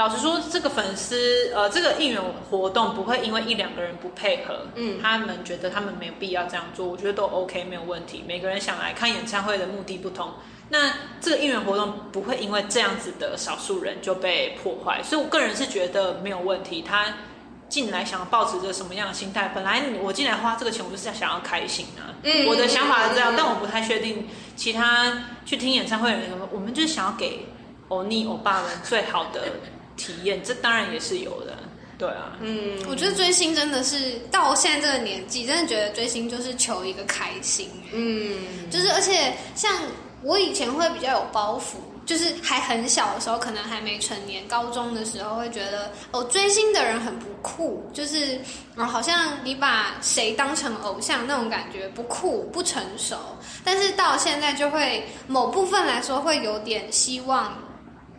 Speaker 1: 老实说，这个粉丝呃，这个应援活动不会因为一两个人不配合，
Speaker 3: 嗯
Speaker 1: 他们觉得他们没有必要这样做，我觉得都 OK 没有问题。每个人想来看演唱会的目的不同，那这个应援活动不会因为这样子的少数人就被破坏，所以我个人是觉得没有问题。他进来想抱持着什么样的心态？本来我进来花这个钱，我就是想要开心啊。
Speaker 3: 嗯
Speaker 1: 我的想法是这样，
Speaker 3: 嗯
Speaker 1: 但我不太确定其他去听演唱会的人。我们就是想要给欧尼欧巴们最好的体验，这当然也是有的。对啊，
Speaker 3: 嗯，
Speaker 2: 我觉得追星真的是到现在这个年纪，真的觉得追星就是求一个开心。
Speaker 3: 嗯，
Speaker 2: 就是而且像我以前会比较有包袱，就是还很小的时候，可能还没成年，高中的时候会觉得哦，追星的人很不酷，就是哦，好像你把谁当成偶像那种感觉不酷不成熟。但是到现在就会某部分来说会有点希望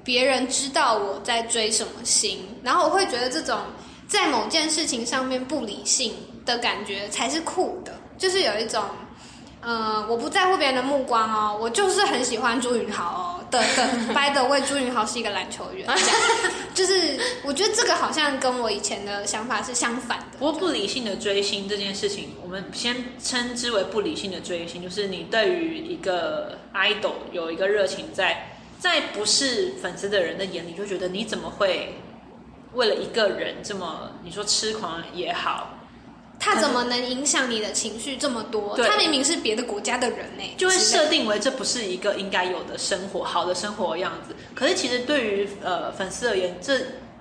Speaker 2: 别人知道我在追什么星，然后我会觉得这种在某件事情上面不理性的感觉才是酷的，就是有一种。呃，我不在乎别人的目光哦，我就是很喜欢朱云豪哦的 <laughs> 的。by the way，朱云豪是一个篮球员，这样就是我觉得这个好像跟我以前的想法是相反的。
Speaker 1: 不过不理性的追星这件事情，我们先称之为不理性的追星，就是你对于一个 idol 有一个热情在，在不是粉丝的人的眼里，就觉得你怎么会为了一个人这么，你说痴狂也好，
Speaker 2: 他怎么能影响你的情绪这么多？他明明是别的国家的人呢，
Speaker 1: 就会设定为这不是一个应该有的生活，好的生活样子。可是其实对于呃粉丝而言，这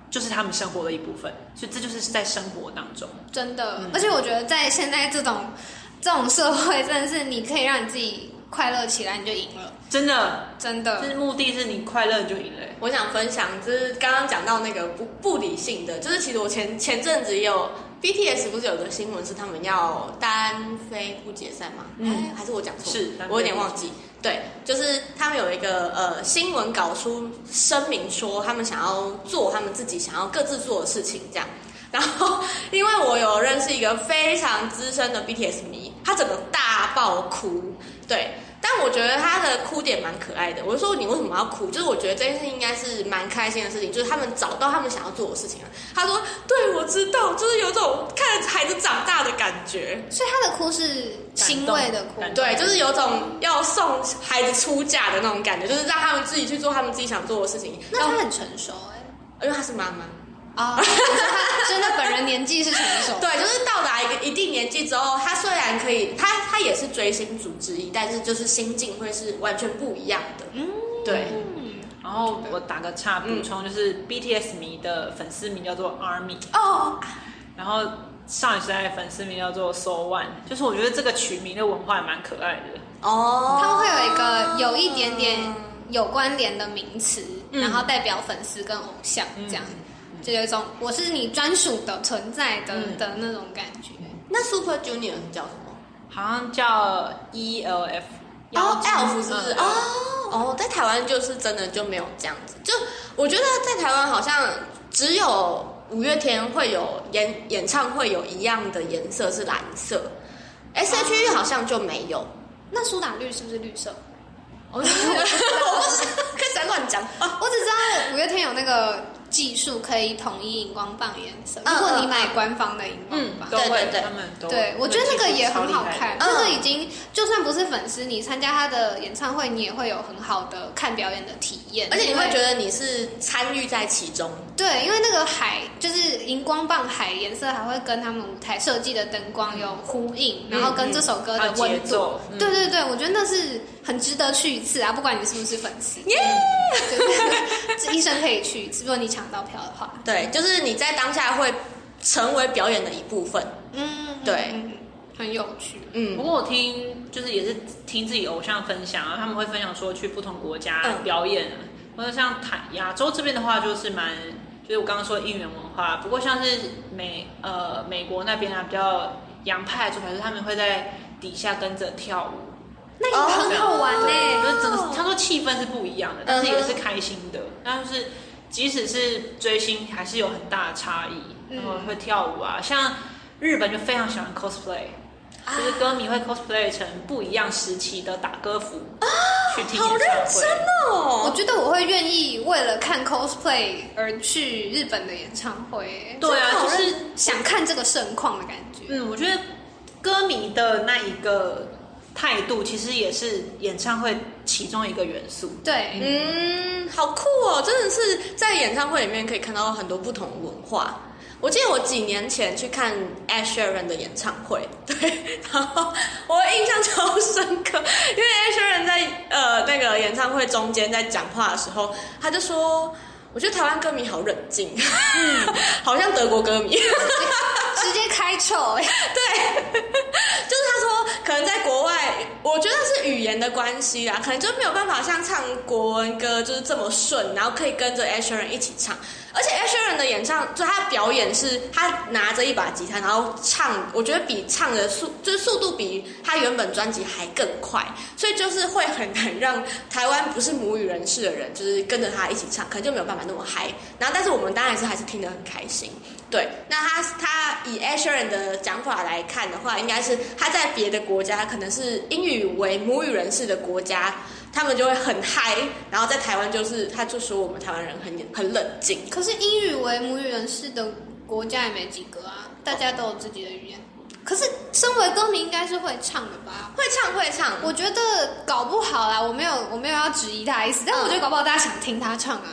Speaker 1: 就是他们生活的一部分，所以这就是在生活当中。
Speaker 2: 真的。
Speaker 1: 嗯
Speaker 2: 而且我觉得在现在这种这种社会，真的是你可以让你自己快乐起来，你就赢了，
Speaker 1: 真的，
Speaker 2: 真的。
Speaker 1: 就是目的是你快乐你就赢了。
Speaker 3: 我想分享，就是刚刚讲到那个不不理性的，就是其实我前前阵子也有 BTS 不是有个新闻是他们要单飞不解散吗？
Speaker 1: 嗯
Speaker 3: 哎，还是我讲错？
Speaker 1: 是
Speaker 3: 我有点忘记。对，就是他们有一个呃新闻搞出声明说，他们想要做他们自己想要各自做的事情，这样。然后，因为我有认识一个非常资深的 BTS 迷，他整个大爆哭，对。但我觉得他的哭点蛮可爱的。我就说你为什么要哭？就是我觉得这件事应该是蛮开心的事情，就是他们找到他们想要做的事情了。他说：“对，我知道，就是有种看着孩子长大的感觉。
Speaker 2: 所以他的哭是欣慰的哭，
Speaker 3: 对，就是有种要送孩子出嫁的那种感觉，就是让他们自己去做他们自己想做的事情。
Speaker 2: 那他很成熟哎、
Speaker 3: 因为他是妈妈，
Speaker 2: 啊、你 <laughs> 说他真的本人年纪是成熟，
Speaker 3: 对，就是到达一个一定年纪之后，他虽然可以，他他也是追星族之一，但是就是心境会是完全不一样的。嗯，对，
Speaker 1: 然后我打个岔补充，就是 BTS 迷的粉丝名叫做 ARMY，
Speaker 3: 哦，
Speaker 1: 然后少女时代的粉丝名叫做 So One，就是我觉得这个取名的文化也蛮可爱的。
Speaker 3: 哦，
Speaker 2: 他们会有一个有一点点有关联的名词，
Speaker 3: 嗯。
Speaker 2: 然后代表粉丝跟偶像这样，就有一种我是你专属的存在的、
Speaker 1: 嗯
Speaker 2: 的那种感觉。
Speaker 3: 那 Super Junior 是叫什么？
Speaker 1: 好像叫 ELF，
Speaker 3: 哦，Elf 是不是？
Speaker 1: 嗯
Speaker 3: 哦哦，在台湾就是真的就没有这样子。就我觉得在台湾好像只有五月天会有演演唱会有一样的颜色是蓝色，S.H.E 好像就没有。
Speaker 2: 那苏打绿是不是绿色？
Speaker 3: 我不知道，<laughs> 开始在乱讲。
Speaker 2: 我只知道五月天有那个技术可以统一荧光棒颜色，
Speaker 3: 嗯
Speaker 2: 如果你买官方的荧光棒。
Speaker 3: 对对对。
Speaker 1: 他们都
Speaker 2: 对，我觉得那个也很好看，
Speaker 3: 嗯。
Speaker 2: 那个已经就算不是粉丝，你参加他的演唱会，你也会有很好的看表演的体验，
Speaker 3: 而且你会觉得你是参与在其中。
Speaker 2: 对，因为那个海就是荧光棒海颜色，还会跟他们舞台设计的灯光有呼应，然后跟这首歌的温度。对对对，我觉得那是很值得去一次啊，不管你是不是粉丝。
Speaker 3: 耶！
Speaker 2: 对，<laughs> 这一生可以去一次，如果你抢到票的话。
Speaker 3: 对，就是你在当下会成为表演的一部分。
Speaker 2: 嗯，
Speaker 3: 对
Speaker 2: 嗯，很有趣。
Speaker 3: 嗯
Speaker 1: 不过我听就是也是听自己偶像分享啊，他们会分享说去不同国家
Speaker 3: 嗯
Speaker 1: 表演啊，或者像台亚洲这边的话，就是蛮就是我刚刚说应援文化。不过像是美呃美国那边啊，比较洋派的做法，就是他们会在底下跟着跳舞，
Speaker 2: 那也很好玩呢、
Speaker 1: 就是整个他说气氛是不一样的，但是也是开心的。但是即使是追星，还是有很大的差异。
Speaker 2: 嗯
Speaker 1: 然后会跳舞啊，像日本就非常喜欢 cosplay，、就是歌迷会 cosplay 成不一样时期的打歌服、去听演
Speaker 3: 好认
Speaker 1: 唱会。
Speaker 3: 真
Speaker 2: 我
Speaker 3: 哦！
Speaker 2: 觉得我会愿意为了看 cosplay 而去日本的演唱会、
Speaker 1: 对啊，就是
Speaker 2: 想看这个盛况的感觉。
Speaker 1: 嗯，我觉得歌迷的那一个态度，其实也是演唱会其中一个元素。
Speaker 2: 对，
Speaker 3: 嗯，好酷哦！真的是在演唱会里面可以看到很多不同文化。我记得我几年前去看 Ed Sheeran 的演唱会，<laughs> 对，然后我印象超深刻，因为 Ed Sheeran 在呃那个演唱会中间在讲话的时候，他就说：“我觉得台湾歌迷好冷静，嗯，<laughs> 好像德国歌迷。”
Speaker 2: 直接开臭哎、<laughs>
Speaker 3: 对，就是他说，可能在国外，我觉得是语言的关系啊，可能就没有办法像唱国文歌就是这么顺，然后可以跟着 Sheeran 一起唱。而且 Ed Sheeran 的演唱，就他表演是，他拿着一把吉他，然后唱，我觉得比唱的速，就是速度比他原本专辑还更快，所以就是会很难让台湾不是母语人士的人，就是跟着他一起唱，可能就没有办法那么嗨。然后，但是我们当然是还是听得很开心。对，那他他以 a s h e r a n 的讲法来看的话，应该是他在别的国家，可能是英语为母语人士的国家，他们就会很嗨，然后在台湾就是他就说我们台湾人很很冷静。
Speaker 2: 可是英语为母语人士的国家也没几个啊，大家都有自己的语言。可是身为歌迷应该是会唱的吧？
Speaker 3: 会唱会唱，
Speaker 2: 我觉得搞不好啦，我没有我没有要质疑他的意思，但我觉得搞不好大家想听他唱啊。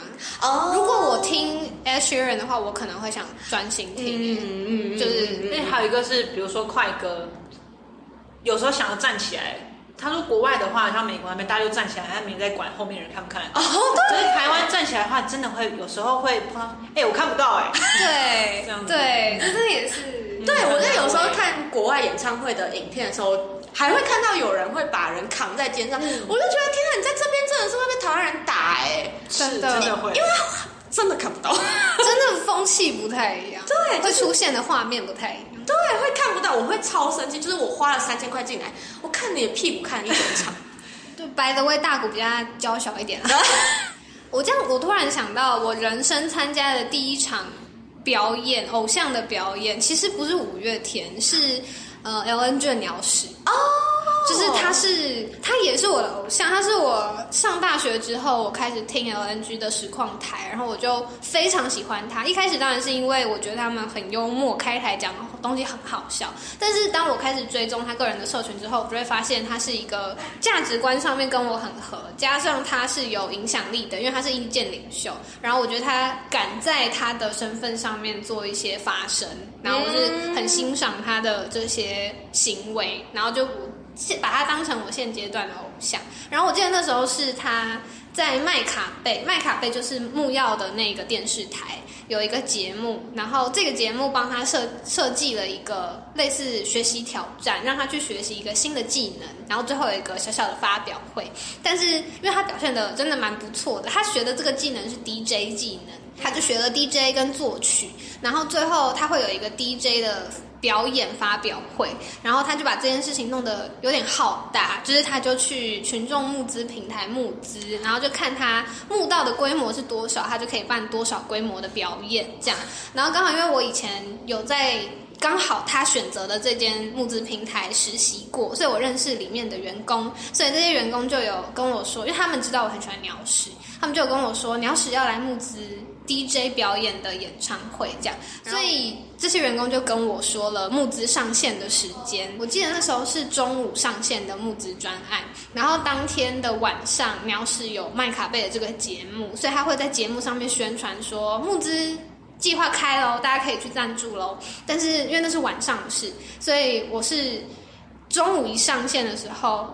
Speaker 3: 哦
Speaker 2: 如果我听 Ed Sheeran 的话，我可能会想专心听、欸。
Speaker 3: 嗯嗯，
Speaker 2: 就是
Speaker 1: 而且还有一个是，比如说快歌，有时候想要站起来。他说国外的话，像美国那边，大家就站起来，他没在管后面人看不看。
Speaker 3: 哦
Speaker 1: 可是台湾站起来的话，真的会有时候会碰到，哎、我看不到哎、
Speaker 2: 对
Speaker 1: 这样子。
Speaker 2: 对，这这也是。
Speaker 3: 对，我在有时候看国外演唱会的影片的时候，还会看到有人会把人扛在肩上，我就觉得天哪，你在这边真的是会被台湾人打哎、
Speaker 1: 是
Speaker 2: 真的
Speaker 1: 真的会，
Speaker 3: 因为真的看不到，<laughs>
Speaker 2: 真的风气不太一样，
Speaker 3: 对
Speaker 2: 会出现的画面不太一样。
Speaker 3: 对，会看不到，我会超生气。就是我花了三千块进来，我看你的屁股看了一整场。<laughs>
Speaker 2: 对，白的味大骨比较娇小一点啊。<laughs> 我这样，我突然想到，我人生参加的第一场表演，偶像的表演，其实不是五月天，是呃 LNG 的鸟屎。
Speaker 3: 哦，
Speaker 2: 就是他是他也是我的偶像，他是我上大学之后我开始听 LNG 的实况台，然后我就非常喜欢他。一开始当然是因为我觉得他们很幽默，开台讲的东西很好笑。但是当我开始追踪他个人的社群之后，我就会发现他是一个价值观上面跟我很合，加上他是有影响力的，因为他是意见领袖。然后我觉得他敢在他的身份上面做一些发声，然后我是很欣赏他的这些行为，然后就我现把他当成我现阶段的偶像。然后我记得那时候是他在麦卡贝，麦卡贝就是木曜的那个电视台有一个节目，然后这个节目帮他设设计了一个类似学习挑战，让他去学习一个新的技能，然后最后有一个小小的发表会。但是因为他表现的真的蛮不错的，他学的这个技能是 DJ 技能，他就学了 DJ 跟作曲，然后最后他会有一个 DJ 的。表演发表会，然后他就把这件事情弄得有点浩大，就是他就去群众募资平台募资，然后就看他募到的规模是多少，他就可以办多少规模的表演这样。然后刚好因为我以前有在刚好他选择的这间募资平台实习过，所以我认识里面的员工，所以这些员工就有跟我说，因为他们知道我很喜欢鸟屎，他们就有跟我说鸟屎要来募资 DJ 表演的演唱会这样，所以这些员工就跟我说了募资上线的时间。我记得那时候是中午上线的募资专案，然后当天的晚上喵是有麦卡贝的这个节目，所以他会在节目上面宣传说募资。计划开喽，大家可以去赞助喽。但是因为那是晚上的事，所以我是中午一上线的时候，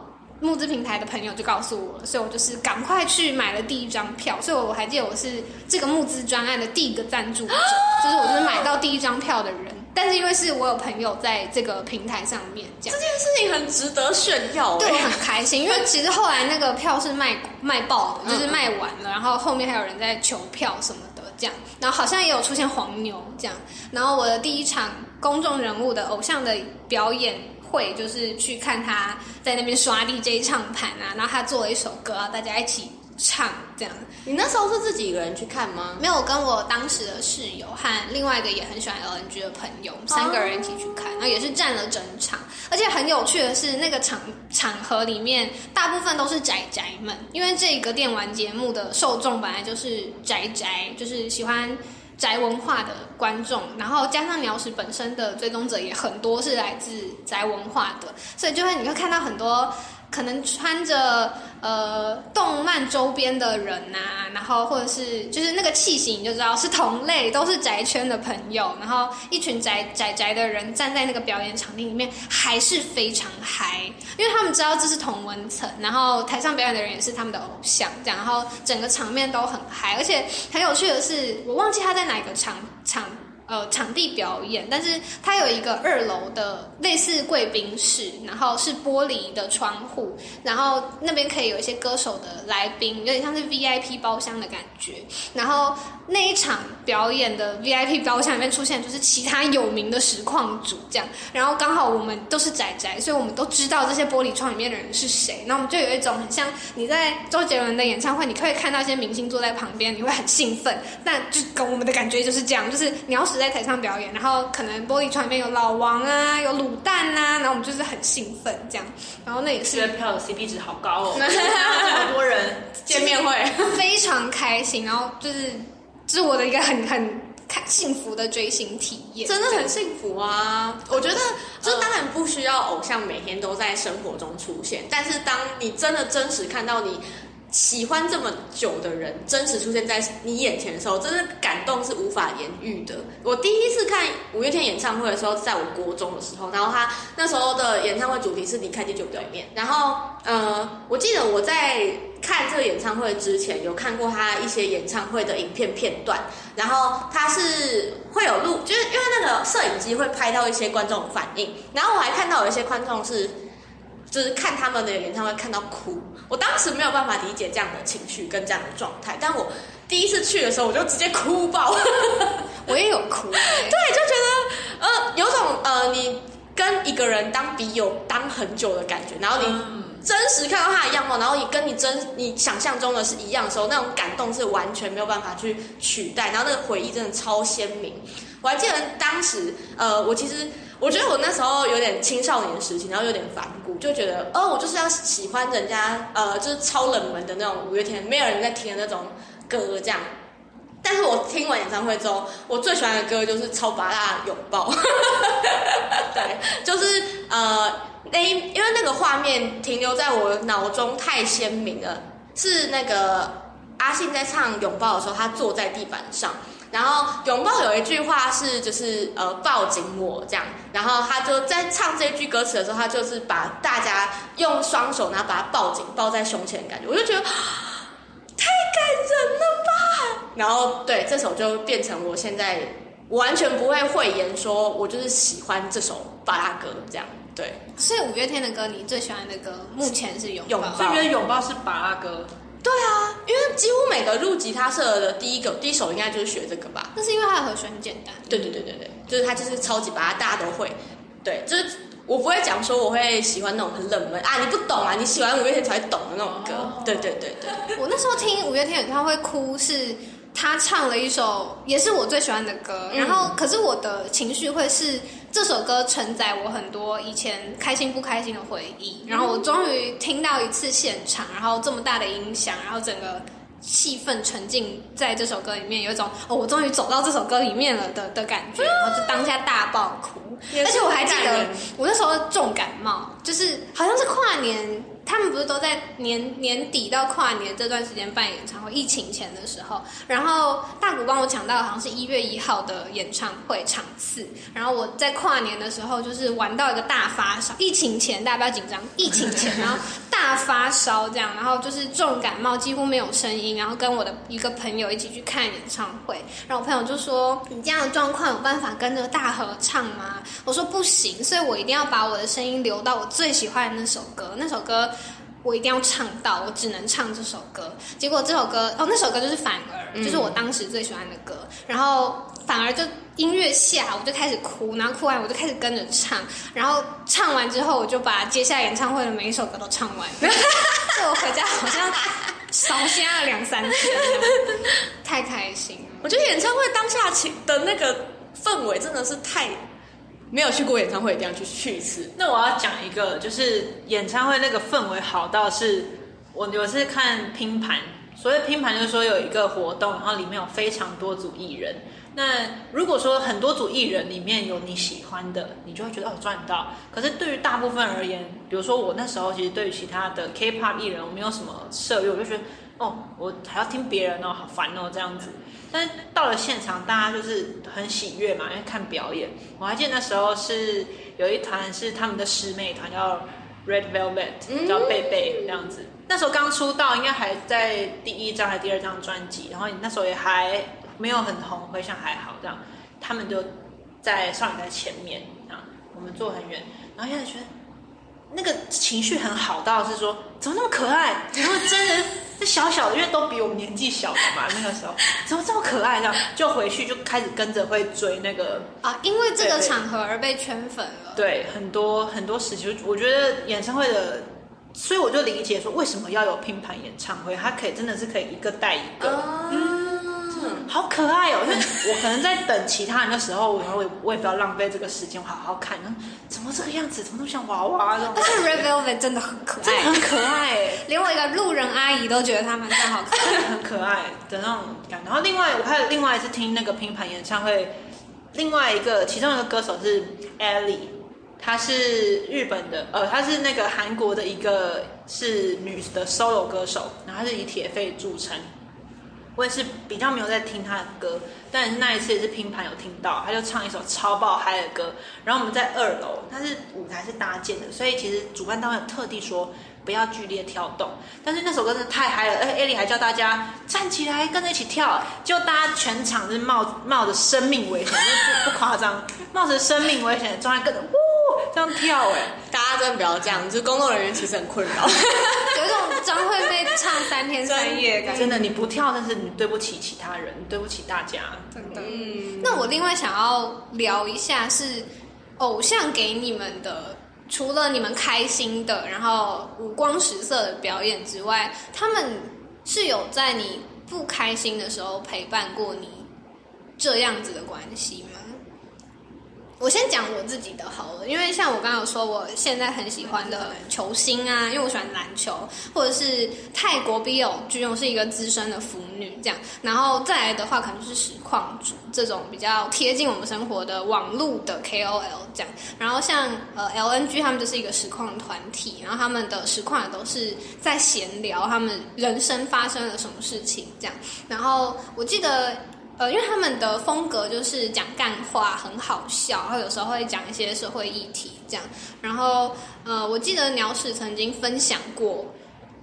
Speaker 2: 募资平台的朋友就告诉我了，所以我就是赶快去买了第一张票。所以我还记得我是这个募资专案的第一个赞助者，<gasps> 就是我就是买到第一张票的人。但是因为是我有朋友在这个平台上面，这样
Speaker 3: 这件事情很值得炫耀、
Speaker 2: 对。很开心，因为 <laughs> 其实后来那个票是卖卖爆的，就是卖完了，然后后面还有人在求票什么的，这样，然后好像也有出现黄牛这样，然后我的第一场公众人物的偶像的表演会，就是去看他在那边刷 DJ 唱盘啊，然后他做了一首歌，大家一起唱这样。
Speaker 3: 你那时候是自己一个人去看吗？
Speaker 2: 没有跟我当时的室友和另外一个也很喜欢 LNG 的朋友，三个人一起去看，然后也是占了整场。而且很有趣的是，那个场场合里面大部分都是宅宅们，因为这个电玩节目的受众本来就是宅宅，就是喜欢。宅文化的观众，然后加上鸟屎本身的追踪者也很多是来自宅文化的，所以就会你会看到很多可能穿着呃动漫周边的人呐、然后或者是就是那个气息你就知道是同类，都是宅圈的朋友，然后一群宅宅宅的人站在那个表演场地里面还是非常嗨，因为他们知道这是同温层，然后台上表演的人也是他们的偶像，这样，然后整个场面都很嗨，而且很有趣的是，我忘记他在哪个场场。呃，场地表演，但是它有一个二楼的类似贵宾室，然后是玻璃的窗户，然后那边可以有一些歌手的来宾，有点像是 VIP 包厢的感觉。然后那一场表演的 VIP 包厢里面出现就是其他有名的实况主这样，然后刚好我们都是宅宅，所以我们都知道这些玻璃窗里面的人是谁，那我们就有一种很像你在周杰伦的演唱会，你可以看到一些明星坐在旁边，你会很兴奋，那就跟我们的感觉就是这样，就是你要是在台上表演，然后可能玻璃窗里面有老王啊，有卤蛋啊，然后我们就是很兴奋这样，然后那也
Speaker 1: 这
Speaker 2: 是
Speaker 1: 个票的 CP 值好高哦，<laughs> 这么多人
Speaker 3: 见面会，
Speaker 2: 非常开心，然后就是这是我的一个很很开幸福的追星体验，
Speaker 3: 真的很幸福啊！我觉得，就是当然不需要偶像每天都在生活中出现，但是当你真的真实看到你喜欢这么久的人真实出现在你眼前的时候，真的感动是无法言喻的。我第一次看五月天演唱会的时候，在我国中的时候，然后他那时候的演唱会主题是离开地球表面，然后呃，我记得我在看这个演唱会之前，有看过他一些演唱会的影片片段，然后他是会有录，就是因为那个摄影机会拍到一些观众反应，然后我还看到有一些观众是。就是看他们的演唱会看到哭，我当时没有办法理解这样的情绪跟这样的状态，但我第第一次去的时候，我就直接哭爆。<laughs>
Speaker 2: 我也有哭、欸，<laughs>
Speaker 3: 对，就觉得呃，有种呃，你跟一个人当笔友当很久的感觉，然后你真实看到他的样貌，然后你跟你真你想象中的是一样的时候，那种感动是完全没有办法去取代，然后那个回忆真的超鲜明。我还记得当时，呃，我其实我觉得我那时候有点青少年时期，然后有点反骨，就觉得哦，我就是要喜欢人家呃，就是超冷门的那种五月天，没有人在听的那种歌这样。但是我听完演唱会之后，我最喜欢的歌就是《超拔辣拥抱》。对，就是呃，那一因为那个画面停留在我脑中太鲜明了，是那个阿信在唱拥抱的时候，他坐在地板上，然后拥抱有一句话是就是呃抱紧我这样，然后他就在唱这句歌词的时候，他就是把大家用双手然后把他抱紧抱在胸前的感觉，我就觉得太感人了吧。然后对这首就变成我现在完全不会讳言说我就是喜欢这首巴拉歌这样，对。
Speaker 2: 所以五月天的歌，你最喜欢的歌目前是拥
Speaker 3: 拥抱
Speaker 1: 所以觉得拥抱是巴拉歌，
Speaker 3: 对啊，因为几乎每个入吉他社的第一个第一首应该就是学这个吧。
Speaker 2: 那是因为它的和弦很简单。
Speaker 3: 对对对对对，就是它就是超级巴拉，大家都会。对，就是我不会讲说我会喜欢那种很冷门啊，你不懂啊，你喜欢五月天才会懂的那种歌。
Speaker 1: 哦
Speaker 3: 对对对对，
Speaker 2: 我那时候听五月天演唱会哭，是他唱了一首也是我最喜欢的歌，
Speaker 3: 嗯
Speaker 2: 然后可是我的情绪会是这首歌承载我很多以前开心不开心的回忆，然后我终于听到一次现场，然后这么大的音响，然后整个。气氛沉浸在这首歌里面，有一种哦，我终于走到这首歌里面了的的感觉，然后就当下大爆哭。而且我还记得我那时候重感冒，就是好像是跨年，他们不是都在年年底到跨年这段时间办演唱会，疫情前的时候，然后大谷帮我抢到好像是一月一号的演唱会场次，然后我在跨年的时候就是玩到一个大发烧，疫情前大家不要紧张，疫情前然后大发烧这样，然后就是重感冒，几乎没有声音，然后跟我的一个朋友一起去看演唱会，然后我朋友就说：“你这样的状况有办法跟着大合唱吗？”我说：“不行，所以我一定要把我的声音留到我最喜欢的那首歌，那首歌。”我一定要唱到，我只能唱这首歌。结果这首歌哦，那首歌就是反而，就是我当时最喜欢的歌。然后反而就音乐下，我就开始哭，然后哭完我就开始跟着唱，然后唱完之后，我就把接下来演唱会的每一首歌都唱完。<laughs> 所以我回家好像烧瞎了两三天，太开心了。
Speaker 3: 我觉得演唱会当下情的那个氛围真的是太没有去过演唱会，一定要去去一次。
Speaker 1: 那我要讲一个，就是演唱会那个氛围好到是，我有次看拼盘，所谓拼盘就是说有一个活动，然后里面有非常多组艺人。那如果说很多组艺人里面有你喜欢的，你就会觉得哦赚到。可是对于大部分而言，比如说我那时候其实对于其他的 K-pop 艺人我没有什么涉猎，我就觉得哦我还要听别人哦，好烦哦这样子。但是到了现场，大家就是很喜悦嘛，因为看表演。我还记得那时候是有一团是他们的师妹团叫 Red Velvet，叫贝贝这样子。那时候刚出道，应该还在第一张还是第二张专辑，然后你那时候也还没有很红，回想还好这样。他们就在少女在前面啊，我们坐很远，然后现在觉得那个情绪很好到是说怎么那么可爱，然后真人这小小的，因为都比我们年纪小的嘛，那个时候 <laughs> 怎么这么可爱这样，就回去就开始跟着会追那个
Speaker 2: 啊，因为这个场合而被圈粉了。
Speaker 1: 对，很多很多时期，我觉得演唱会的，所以我就理解说为什么要有拼盘演唱会，它可以真的是可以一个带一个，
Speaker 3: 嗯，
Speaker 1: 好可爱哦！因为我可能在等其他人的时候，<laughs> 我也我也不要浪费这个时间，我好好看。怎么这个样子，怎么那么像娃娃这种
Speaker 2: 而，且 Red Velvet 真的很可爱，
Speaker 1: 真的很可爱哎。<laughs>
Speaker 2: 连我一个路人阿姨都觉得他们真好看。<laughs>
Speaker 1: 很可爱的那种感。然后另外我还有另外一次听那个拼盘演唱会，另外一个其中一个歌手是 Ellie，她是日本的，呃，她是那个韩国的一个是女的 solo 歌手，然后她是以铁肺著称。我也是比较没有在听他的歌，但是那一次也是拼盘有听到，他就唱一首超爆嗨的歌。然后我们在二楼，但是舞台是搭建的，所以其实主办单位特地说不要剧烈跳动。但是那首歌真的太嗨了，而且艾莉还叫大家站起来跟着一起跳，就大家全场是冒冒着生命危险，就不不夸张，冒着生命危险的状态跟着呜 <laughs> 这样跳哎。
Speaker 3: 大家真的不要这样，就是工作人员其实很困扰。<laughs>
Speaker 2: 有一种张惠妹唱三天三夜，感觉
Speaker 1: 真的，你不跳，但是你对不起其他人，对不起大家。
Speaker 2: 真的。
Speaker 3: 嗯，
Speaker 2: 那我另外想要聊一下是偶像给你们的，除了你们开心的，然后五光十色的表演之外，他们是有在你不开心的时候陪伴过你这样子的关系吗？我先讲我自己的好了，因为像我刚刚有说，我现在很喜欢的球星啊，因为我喜欢篮球，或者是泰国 BL 剧，我是一个资深的腐女这样，然后再来的话，可能就是实况主这种比较贴近我们生活的网络的 KOL 这样，然后像呃 LNG 他们就是一个实况团体，然后他们的实况也都是在闲聊他们人生发生了什么事情这样，然后我记得。呃，因为他们的风格就是讲干话，很好笑，然后有时候会讲一些社会议题这样。然后，呃，我记得鸟屎曾经分享过，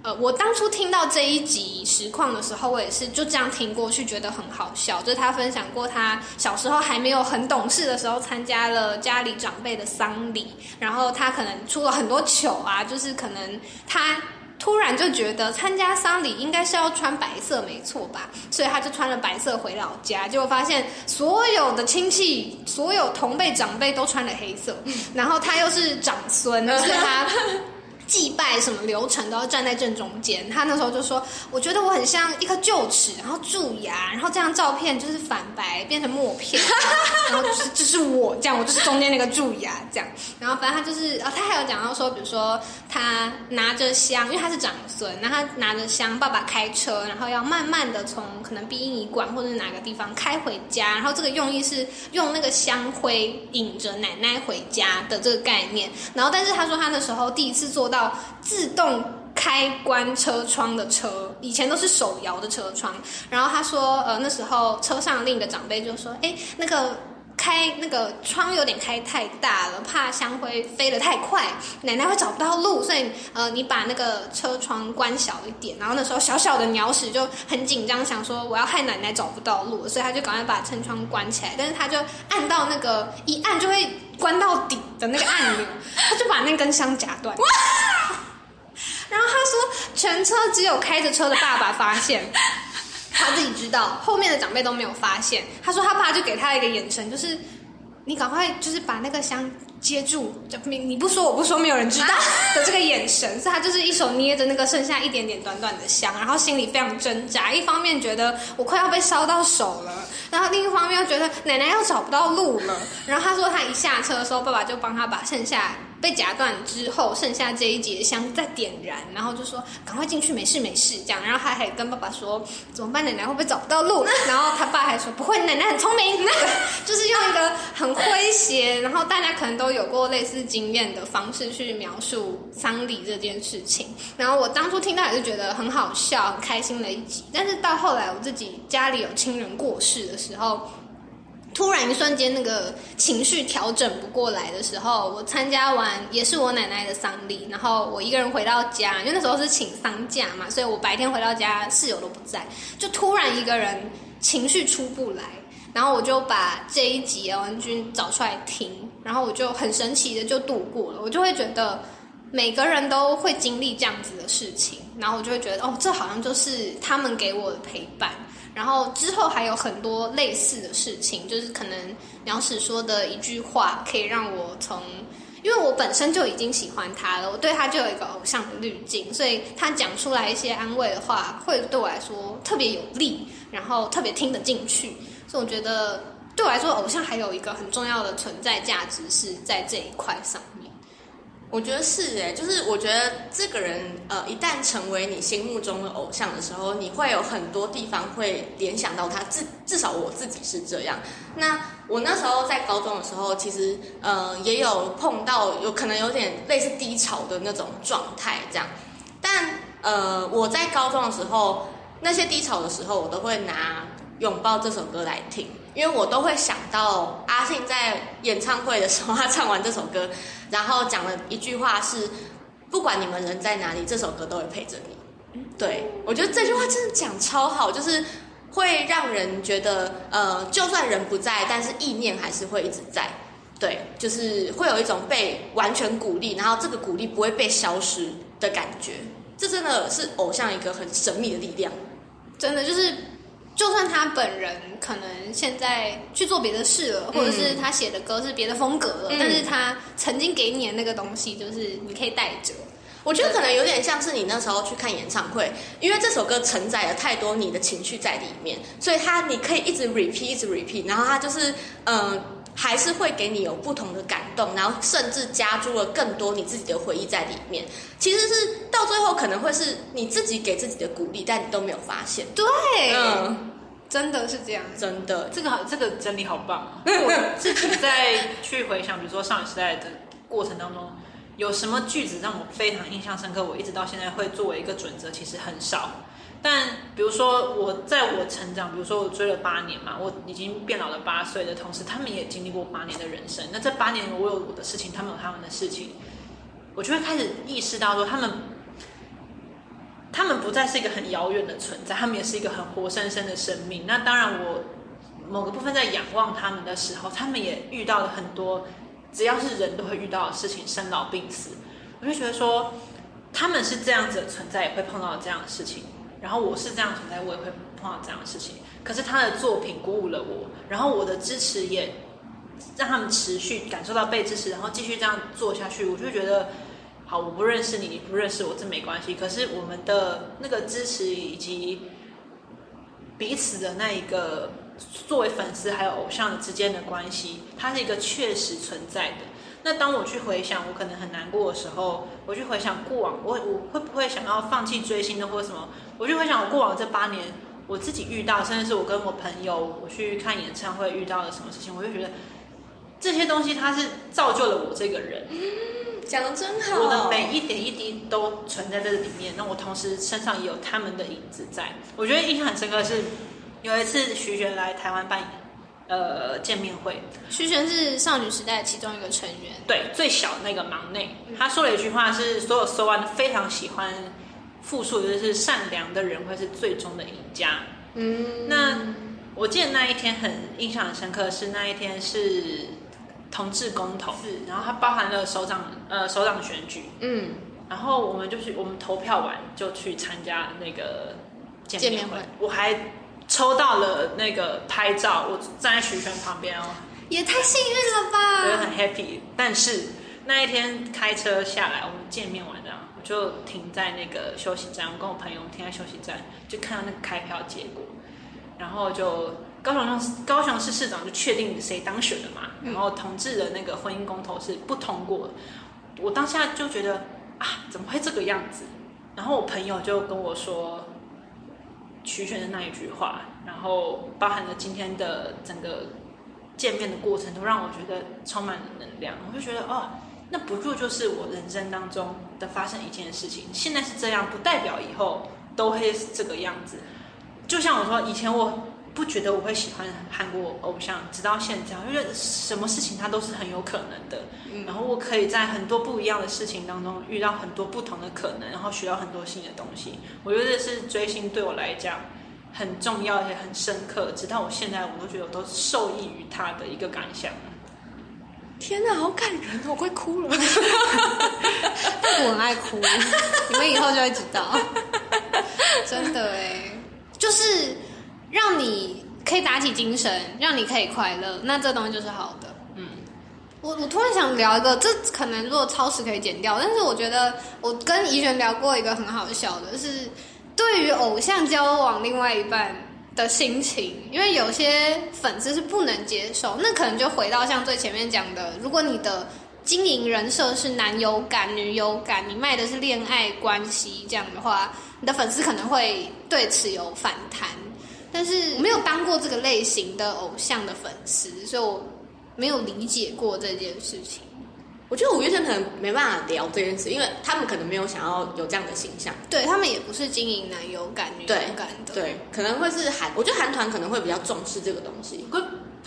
Speaker 2: 呃，我当初听到这一集实况的时候，我也是就这样听过去，觉得很好笑。就是他分享过他小时候还没有很懂事的时候，参加了家里长辈的丧礼，然后他可能出了很多糗啊，就是可能他。突然就觉得参加丧礼应该是要穿白色，没错吧？所以他就穿了白色回老家，结果发现所有的亲戚、所有同辈长辈都穿了黑色，然后他又是长孙，所以他。祭拜什么流程都要站在正中间。他那时候就说：“我觉得我很像一颗臼齿，然后蛀牙，然后这张照片就是反白变成默片，<laughs> 然后就是就是我这样，我就是中间那个蛀牙这样。然后反正他就是啊，他还有讲到说，比如说他拿着香，因为他是长孙，然后他拿着香，爸爸开车，然后要慢慢的从可能殡仪馆或者哪个地方开回家，然后这个用意是用那个香灰引着奶奶回家的这个概念。然后但是他说他那时候第一次做到。自动开关车窗的车，以前都是手摇的车窗。然后他说，呃，那时候车上另一个长辈就说，哎，那个。开那个窗有点开太大了，怕香灰飞得太快，奶奶会找不到路，所以呃，你把那个车窗关小一点。然后那时候小小的鸟屎就很紧张，想说我要害奶奶找不到路，所以他就赶快把车窗关起来。但是他就按到那个一按就会关到底的那个按钮，他就把那根香夹断。然后他说，全车只有开着车的爸爸发现。他自己知道，后面的长辈都没有发现。他说他爸就给他一个眼神，就是你赶快就是把那个香接住，就你你不说我不说，没有人知道的这个眼神。所以他就是一手捏着那个剩下一点点短短的香，然后心里非常挣扎。一方面觉得我快要被烧到手了，然后另一方面又觉得奶奶又找不到路了。然后他说他一下车的时候，爸爸就帮他把剩下。被夹断之后，剩下这一节香再点燃，然后就说赶快进去，没事没事这样。然后他还跟爸爸说怎么办，奶奶会不会找不到路？<laughs> 然后他爸还说不会，奶奶很聪明，<laughs> 就是用一个很诙谐，然后大家可能都有过类似经验的方式去描述丧礼这件事情。然后我当初听到也是觉得很好笑、很开心的一集，但是到后来我自己家里有亲人过世的时候。突然一瞬间，那个情绪调整不过来的时候，我参加完也是我奶奶的丧礼，然后我一个人回到家，因为那时候是请丧假嘛，所以我白天回到家，室友都不在，就突然一个人情绪出不来，然后我就把这一集《文君》找出来听，然后我就很神奇的就度过了，我就会觉得每个人都会经历这样子的事情，然后我就会觉得哦，这好像就是他们给我的陪伴。然后之后还有很多类似的事情，就是可能鸟屎说的一句话，可以让我从，因为我本身就已经喜欢他了，我对他就有一个偶像的滤镜，所以他讲出来一些安慰的话，会对我来说特别有力，然后特别听得进去。所以我觉得对我来说，偶像还有一个很重要的存在价值是在这一块上面。
Speaker 3: 我觉得是哎，就是我觉得这个人呃，一旦成为你心目中的偶像的时候，你会有很多地方会联想到他。至至少我自己是这样。那我那时候在高中的时候，其实呃也有碰到有可能有点类似低潮的那种状态这样。但呃我在高中的时候，那些低潮的时候，我都会拿《拥抱》这首歌来听。因为我都会想到阿信在演唱会的时候，他唱完这首歌，然后讲了一句话是：不管你们人在哪里，这首歌都会陪着你。对我觉得这句话真的讲超好，就是会让人觉得，呃，就算人不在，但是意念还是会一直在。对，就是会有一种被完全鼓励，然后这个鼓励不会被消失的感觉。这真的是偶像一个很神秘的力量。
Speaker 2: 真的就是，就算他本人可能现在去做别的事了，或者是他写的歌是别的风格了，
Speaker 3: 嗯
Speaker 2: 但是他曾经给你的那个东西，就是你可以带着。
Speaker 3: 我觉得可能有点像是你那时候去看演唱会，因为这首歌承载了太多你的情绪在里面，所以它你可以一直 repeat，一直 repeat，然后它就是嗯、呃还是会给你有不同的感动，然后甚至加注了更多你自己的回忆在里面。其实是到最后可能会是你自己给自己的鼓励，但你都没有发现。
Speaker 2: 对，
Speaker 3: 嗯，
Speaker 2: 真的是这样。
Speaker 3: 真的，
Speaker 1: 这个好这个整理好棒啊！<laughs> 我自己在去回想，比如说少女时代的过程当中，有什么句子让我非常印象深刻，我一直到现在会作为一个准则，其实很少。但比如说我在我成长，比如说我追了八年嘛，我已经变老了八岁的同时，他们也经历过八年的人生。那这八年我有我的事情，他们有他们的事情，我就会开始意识到说，他们他们不再是一个很遥远的存在，他们也是一个很活生生的生命。那当然，我某个部分在仰望他们的时候，他们也遇到了很多只要是人都会遇到的事情，生老病死。我就觉得说，他们是这样子的存在，也会碰到这样的事情。然后我是这样存在，我也会碰到这样的事情。可是他的作品鼓舞了我，然后我的支持也让他们持续感受到被支持，然后继续这样做下去。我就觉得，好，我不认识你，你不认识我，这没关系。可是我们的那个支持以及彼此的那一个作为粉丝还有偶像之间的关系，它是一个确实存在的。那当我去回想我可能很难过的时候，我去回想过往，我我会不会想要放弃追星的或者什么？我就回想我过往这八年，我自己遇到，甚至是我跟我朋友我去看演唱会遇到了什么事情，我就觉得这些东西它是造就了我这个人。
Speaker 3: 讲的真好。
Speaker 1: 我的每一点一滴都存在这里面，那我同时身上也有他们的影子在。我觉得印象很深刻是，有一次徐玄来台湾办呃见面会，
Speaker 2: 徐玄是少女时代其中一个成员，
Speaker 1: 对最小的那个忙内，他说了一句话是所有搜完非常喜欢复述就是善良的人会是最终的赢家。
Speaker 3: 嗯，
Speaker 1: 那我记得那一天很印象很深刻，是那一天是同志公投，是然后它包含了首长呃首长选举，
Speaker 3: 嗯，
Speaker 1: 然后我们就去，我们投票完就去参加那个见面会。我还抽到了那个拍照，我站在徐轩旁边哦，
Speaker 2: 也太幸运了吧！
Speaker 1: 我很 happy。但是那一天开车下来，我们见面完这样，我就停在那个休息站，我跟我朋友停在休息站，就看到那个开票结果，然后就高雄市高雄市市长就确定谁当选了嘛，然后同志的那个婚姻公投是不通过的。我当下就觉得啊，怎么会这个样子？然后我朋友就跟我说，取选的那一句话，然后包含了今天的整个见面的过程，都让我觉得充满了能量。我就觉得哦，那不就就是我人生当中的发生一件事情？现在是这样，不代表以后都会是这个样子。就像我说，以前我不觉得我会喜欢韩国偶像，直到现在，我觉得什么事情它都是很有可能的。然后我可以在很多不一样的事情当中遇到很多不同的可能，然后学到很多新的东西。我觉得这是追星对我来讲很重要也很深刻，直到我现在我都觉得我都受益于他的一个感想。
Speaker 3: 天哪，好感人，我快哭了。
Speaker 2: 我很爱哭，你们以后就会知道。真的哎，就是让你可以打起精神，让你可以快乐，那这东西就是好的。
Speaker 1: 嗯，
Speaker 2: 我我突然想聊一个，这可能如果超时可以剪掉，但是我觉得我跟怡璇聊过一个很好笑的是，对于偶像交往另外一半的心情，因为有些粉丝是不能接受，那可能就回到像最前面讲的，如果你的经营人设是男友感、女友感，你卖的是恋爱关系这样的话，你的粉丝可能会对此有反弹。但是没有当过这个类型的偶像的粉丝，所以我没有理解过这件事情。
Speaker 3: 我觉得五月天可能没办法聊这件事，因为他们可能没有想要有这样的形象。
Speaker 2: 对他们也不是经营男友感、女友感的。
Speaker 3: 对，可能会是韩，我觉得韩团可能会比较重视这个东西。
Speaker 1: 不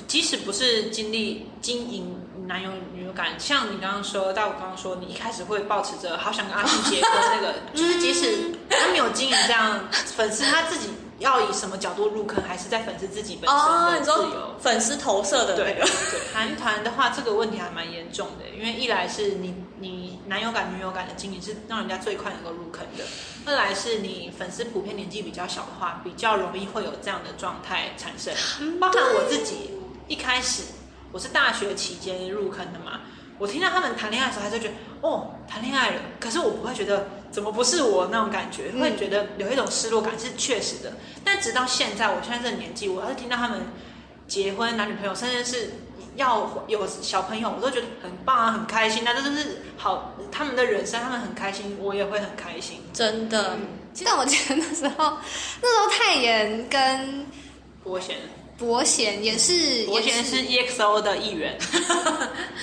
Speaker 1: 即使不是经历经营男友女友感，像你刚刚说，但我刚刚说，你一开始会保持着好想跟阿信结婚那个，<laughs> 就是即使他没有经营这样，<laughs> 粉丝他自己要以什么角度入坑，还是在粉丝自己本身
Speaker 3: 哦，
Speaker 1: 的自由。
Speaker 3: 粉丝投射的那
Speaker 1: 对
Speaker 3: 个，
Speaker 1: 对，韩团的话，这个问题还蛮严重的，因为一来是你你男友感、女友感的经营是让人家最快能够入坑的。二来是你粉丝普遍年纪比较小的话，比较容易会有这样的状态产生。包含我自己一开始我是大学期间入坑的嘛，我听到他们谈恋爱的时候，还是觉得哦谈恋爱了，可是我不会觉得怎么不是我那种感觉，
Speaker 2: 嗯
Speaker 1: 会觉得有一种失落感是确实的。但直到现在，我现在这个年纪，我要是听到他们结婚、男女朋友，甚至是要有小朋友，我都觉得很棒啊，很开心。那这就是好，他们的人生，他们很开心，我也会很开心。
Speaker 3: 真的，
Speaker 2: 但我觉得那时候，那时候泰妍跟
Speaker 1: 伯贤，
Speaker 2: 伯贤也是，也
Speaker 1: 伯贤是 EXO 的一员，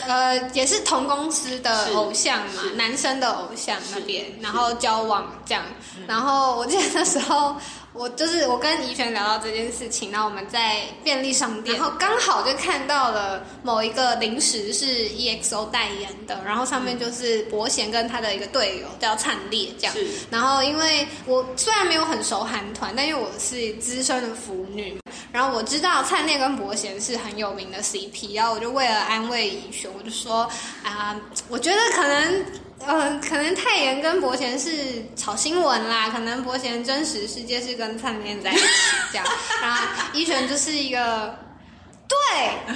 Speaker 2: 呃，也是同公司的偶像嘛，男生的偶像那边，然后交往这样。然后我记得那时候，<laughs> 我就是我跟怡璇聊到这件事情，然后我们在便利商店，然后刚好就看到了某一个零食是 EXO 代言的，然后上面就是伯贤跟他的一个队友叫灿烈这样。然后因为我虽然没有很熟韩团，但因为我是资深的腐女，然后我知道灿烈跟伯贤是很有名的 CP，然后我就为了安慰怡璇，我就说啊、我觉得可能。呃，可能泰妍跟伯贤是炒新闻啦，可能伯贤真实世界是跟灿烈在一起 <laughs> 这样，然后怡璇就是一个对，<laughs>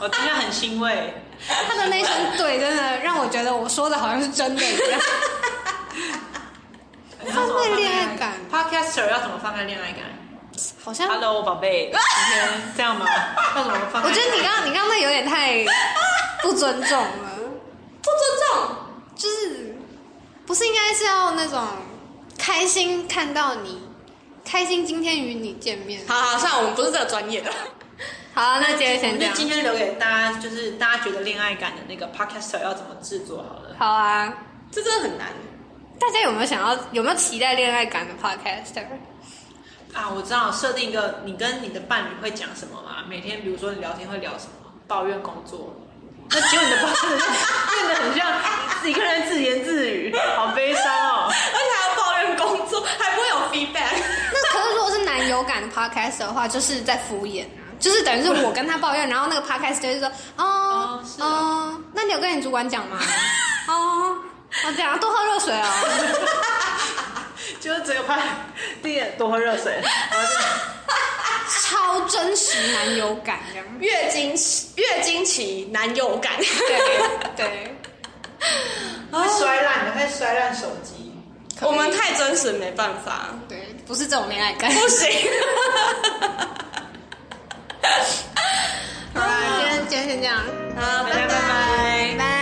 Speaker 1: 我真的很欣慰。
Speaker 2: 他的那声 <laughs> 对真的让我觉得我说的好像是真的一样。
Speaker 1: 你要怎么
Speaker 2: 放开恋爱感
Speaker 1: ？Podcaster 要怎么放开恋爱感
Speaker 2: 好像
Speaker 1: ？Hello，宝贝，<laughs> 今天这样吗？要怎么放？
Speaker 2: 我觉得你刚刚你刚刚那有点太不尊重了，
Speaker 3: 不尊重。
Speaker 2: 就是不是应该是要那种开心看到你，开心今天与你见面。
Speaker 3: 好好，算了，我们不是这个专业的。
Speaker 2: 好啊，那今天先
Speaker 1: 就
Speaker 2: 讲。
Speaker 1: 今天留给大家，就是大家觉得恋爱感的那个 Podcaster 要怎么制作好了。
Speaker 2: 好啊，
Speaker 3: 这真的很难。
Speaker 2: 大家有没有想要有没有期待恋爱感的 podcaster？
Speaker 1: 啊，我知道，设定一个你跟你的伴侣会讲什么嘛？每天比如说你聊天会聊什么？抱怨工作。那结果你的抱怨变得很像一个人自言自语，好悲伤哦。
Speaker 3: 而且还要抱怨工作，还不会有 feedback。
Speaker 2: 那可是如果是男友感的 podcast 的话，就是在敷衍啊，就是等于是我跟他抱怨，然后那个 podcast 就是说，哦
Speaker 1: 哦是啊
Speaker 2: 哦，那你有跟你主管讲吗？哦哦，这样多喝热水哦。
Speaker 1: 就是只有拍第一多喝热水，然后就
Speaker 2: 超真实男友感这样。
Speaker 3: 月经期月经期男友感。
Speaker 2: 对对，<laughs>
Speaker 1: 会摔烂，的会摔烂手机。
Speaker 3: 我们太真实，没办法，
Speaker 2: 对，不是这种恋爱感。
Speaker 3: 不行。<laughs>
Speaker 2: 好啦，今天今天先这样。
Speaker 3: 好，
Speaker 1: 拜拜拜拜。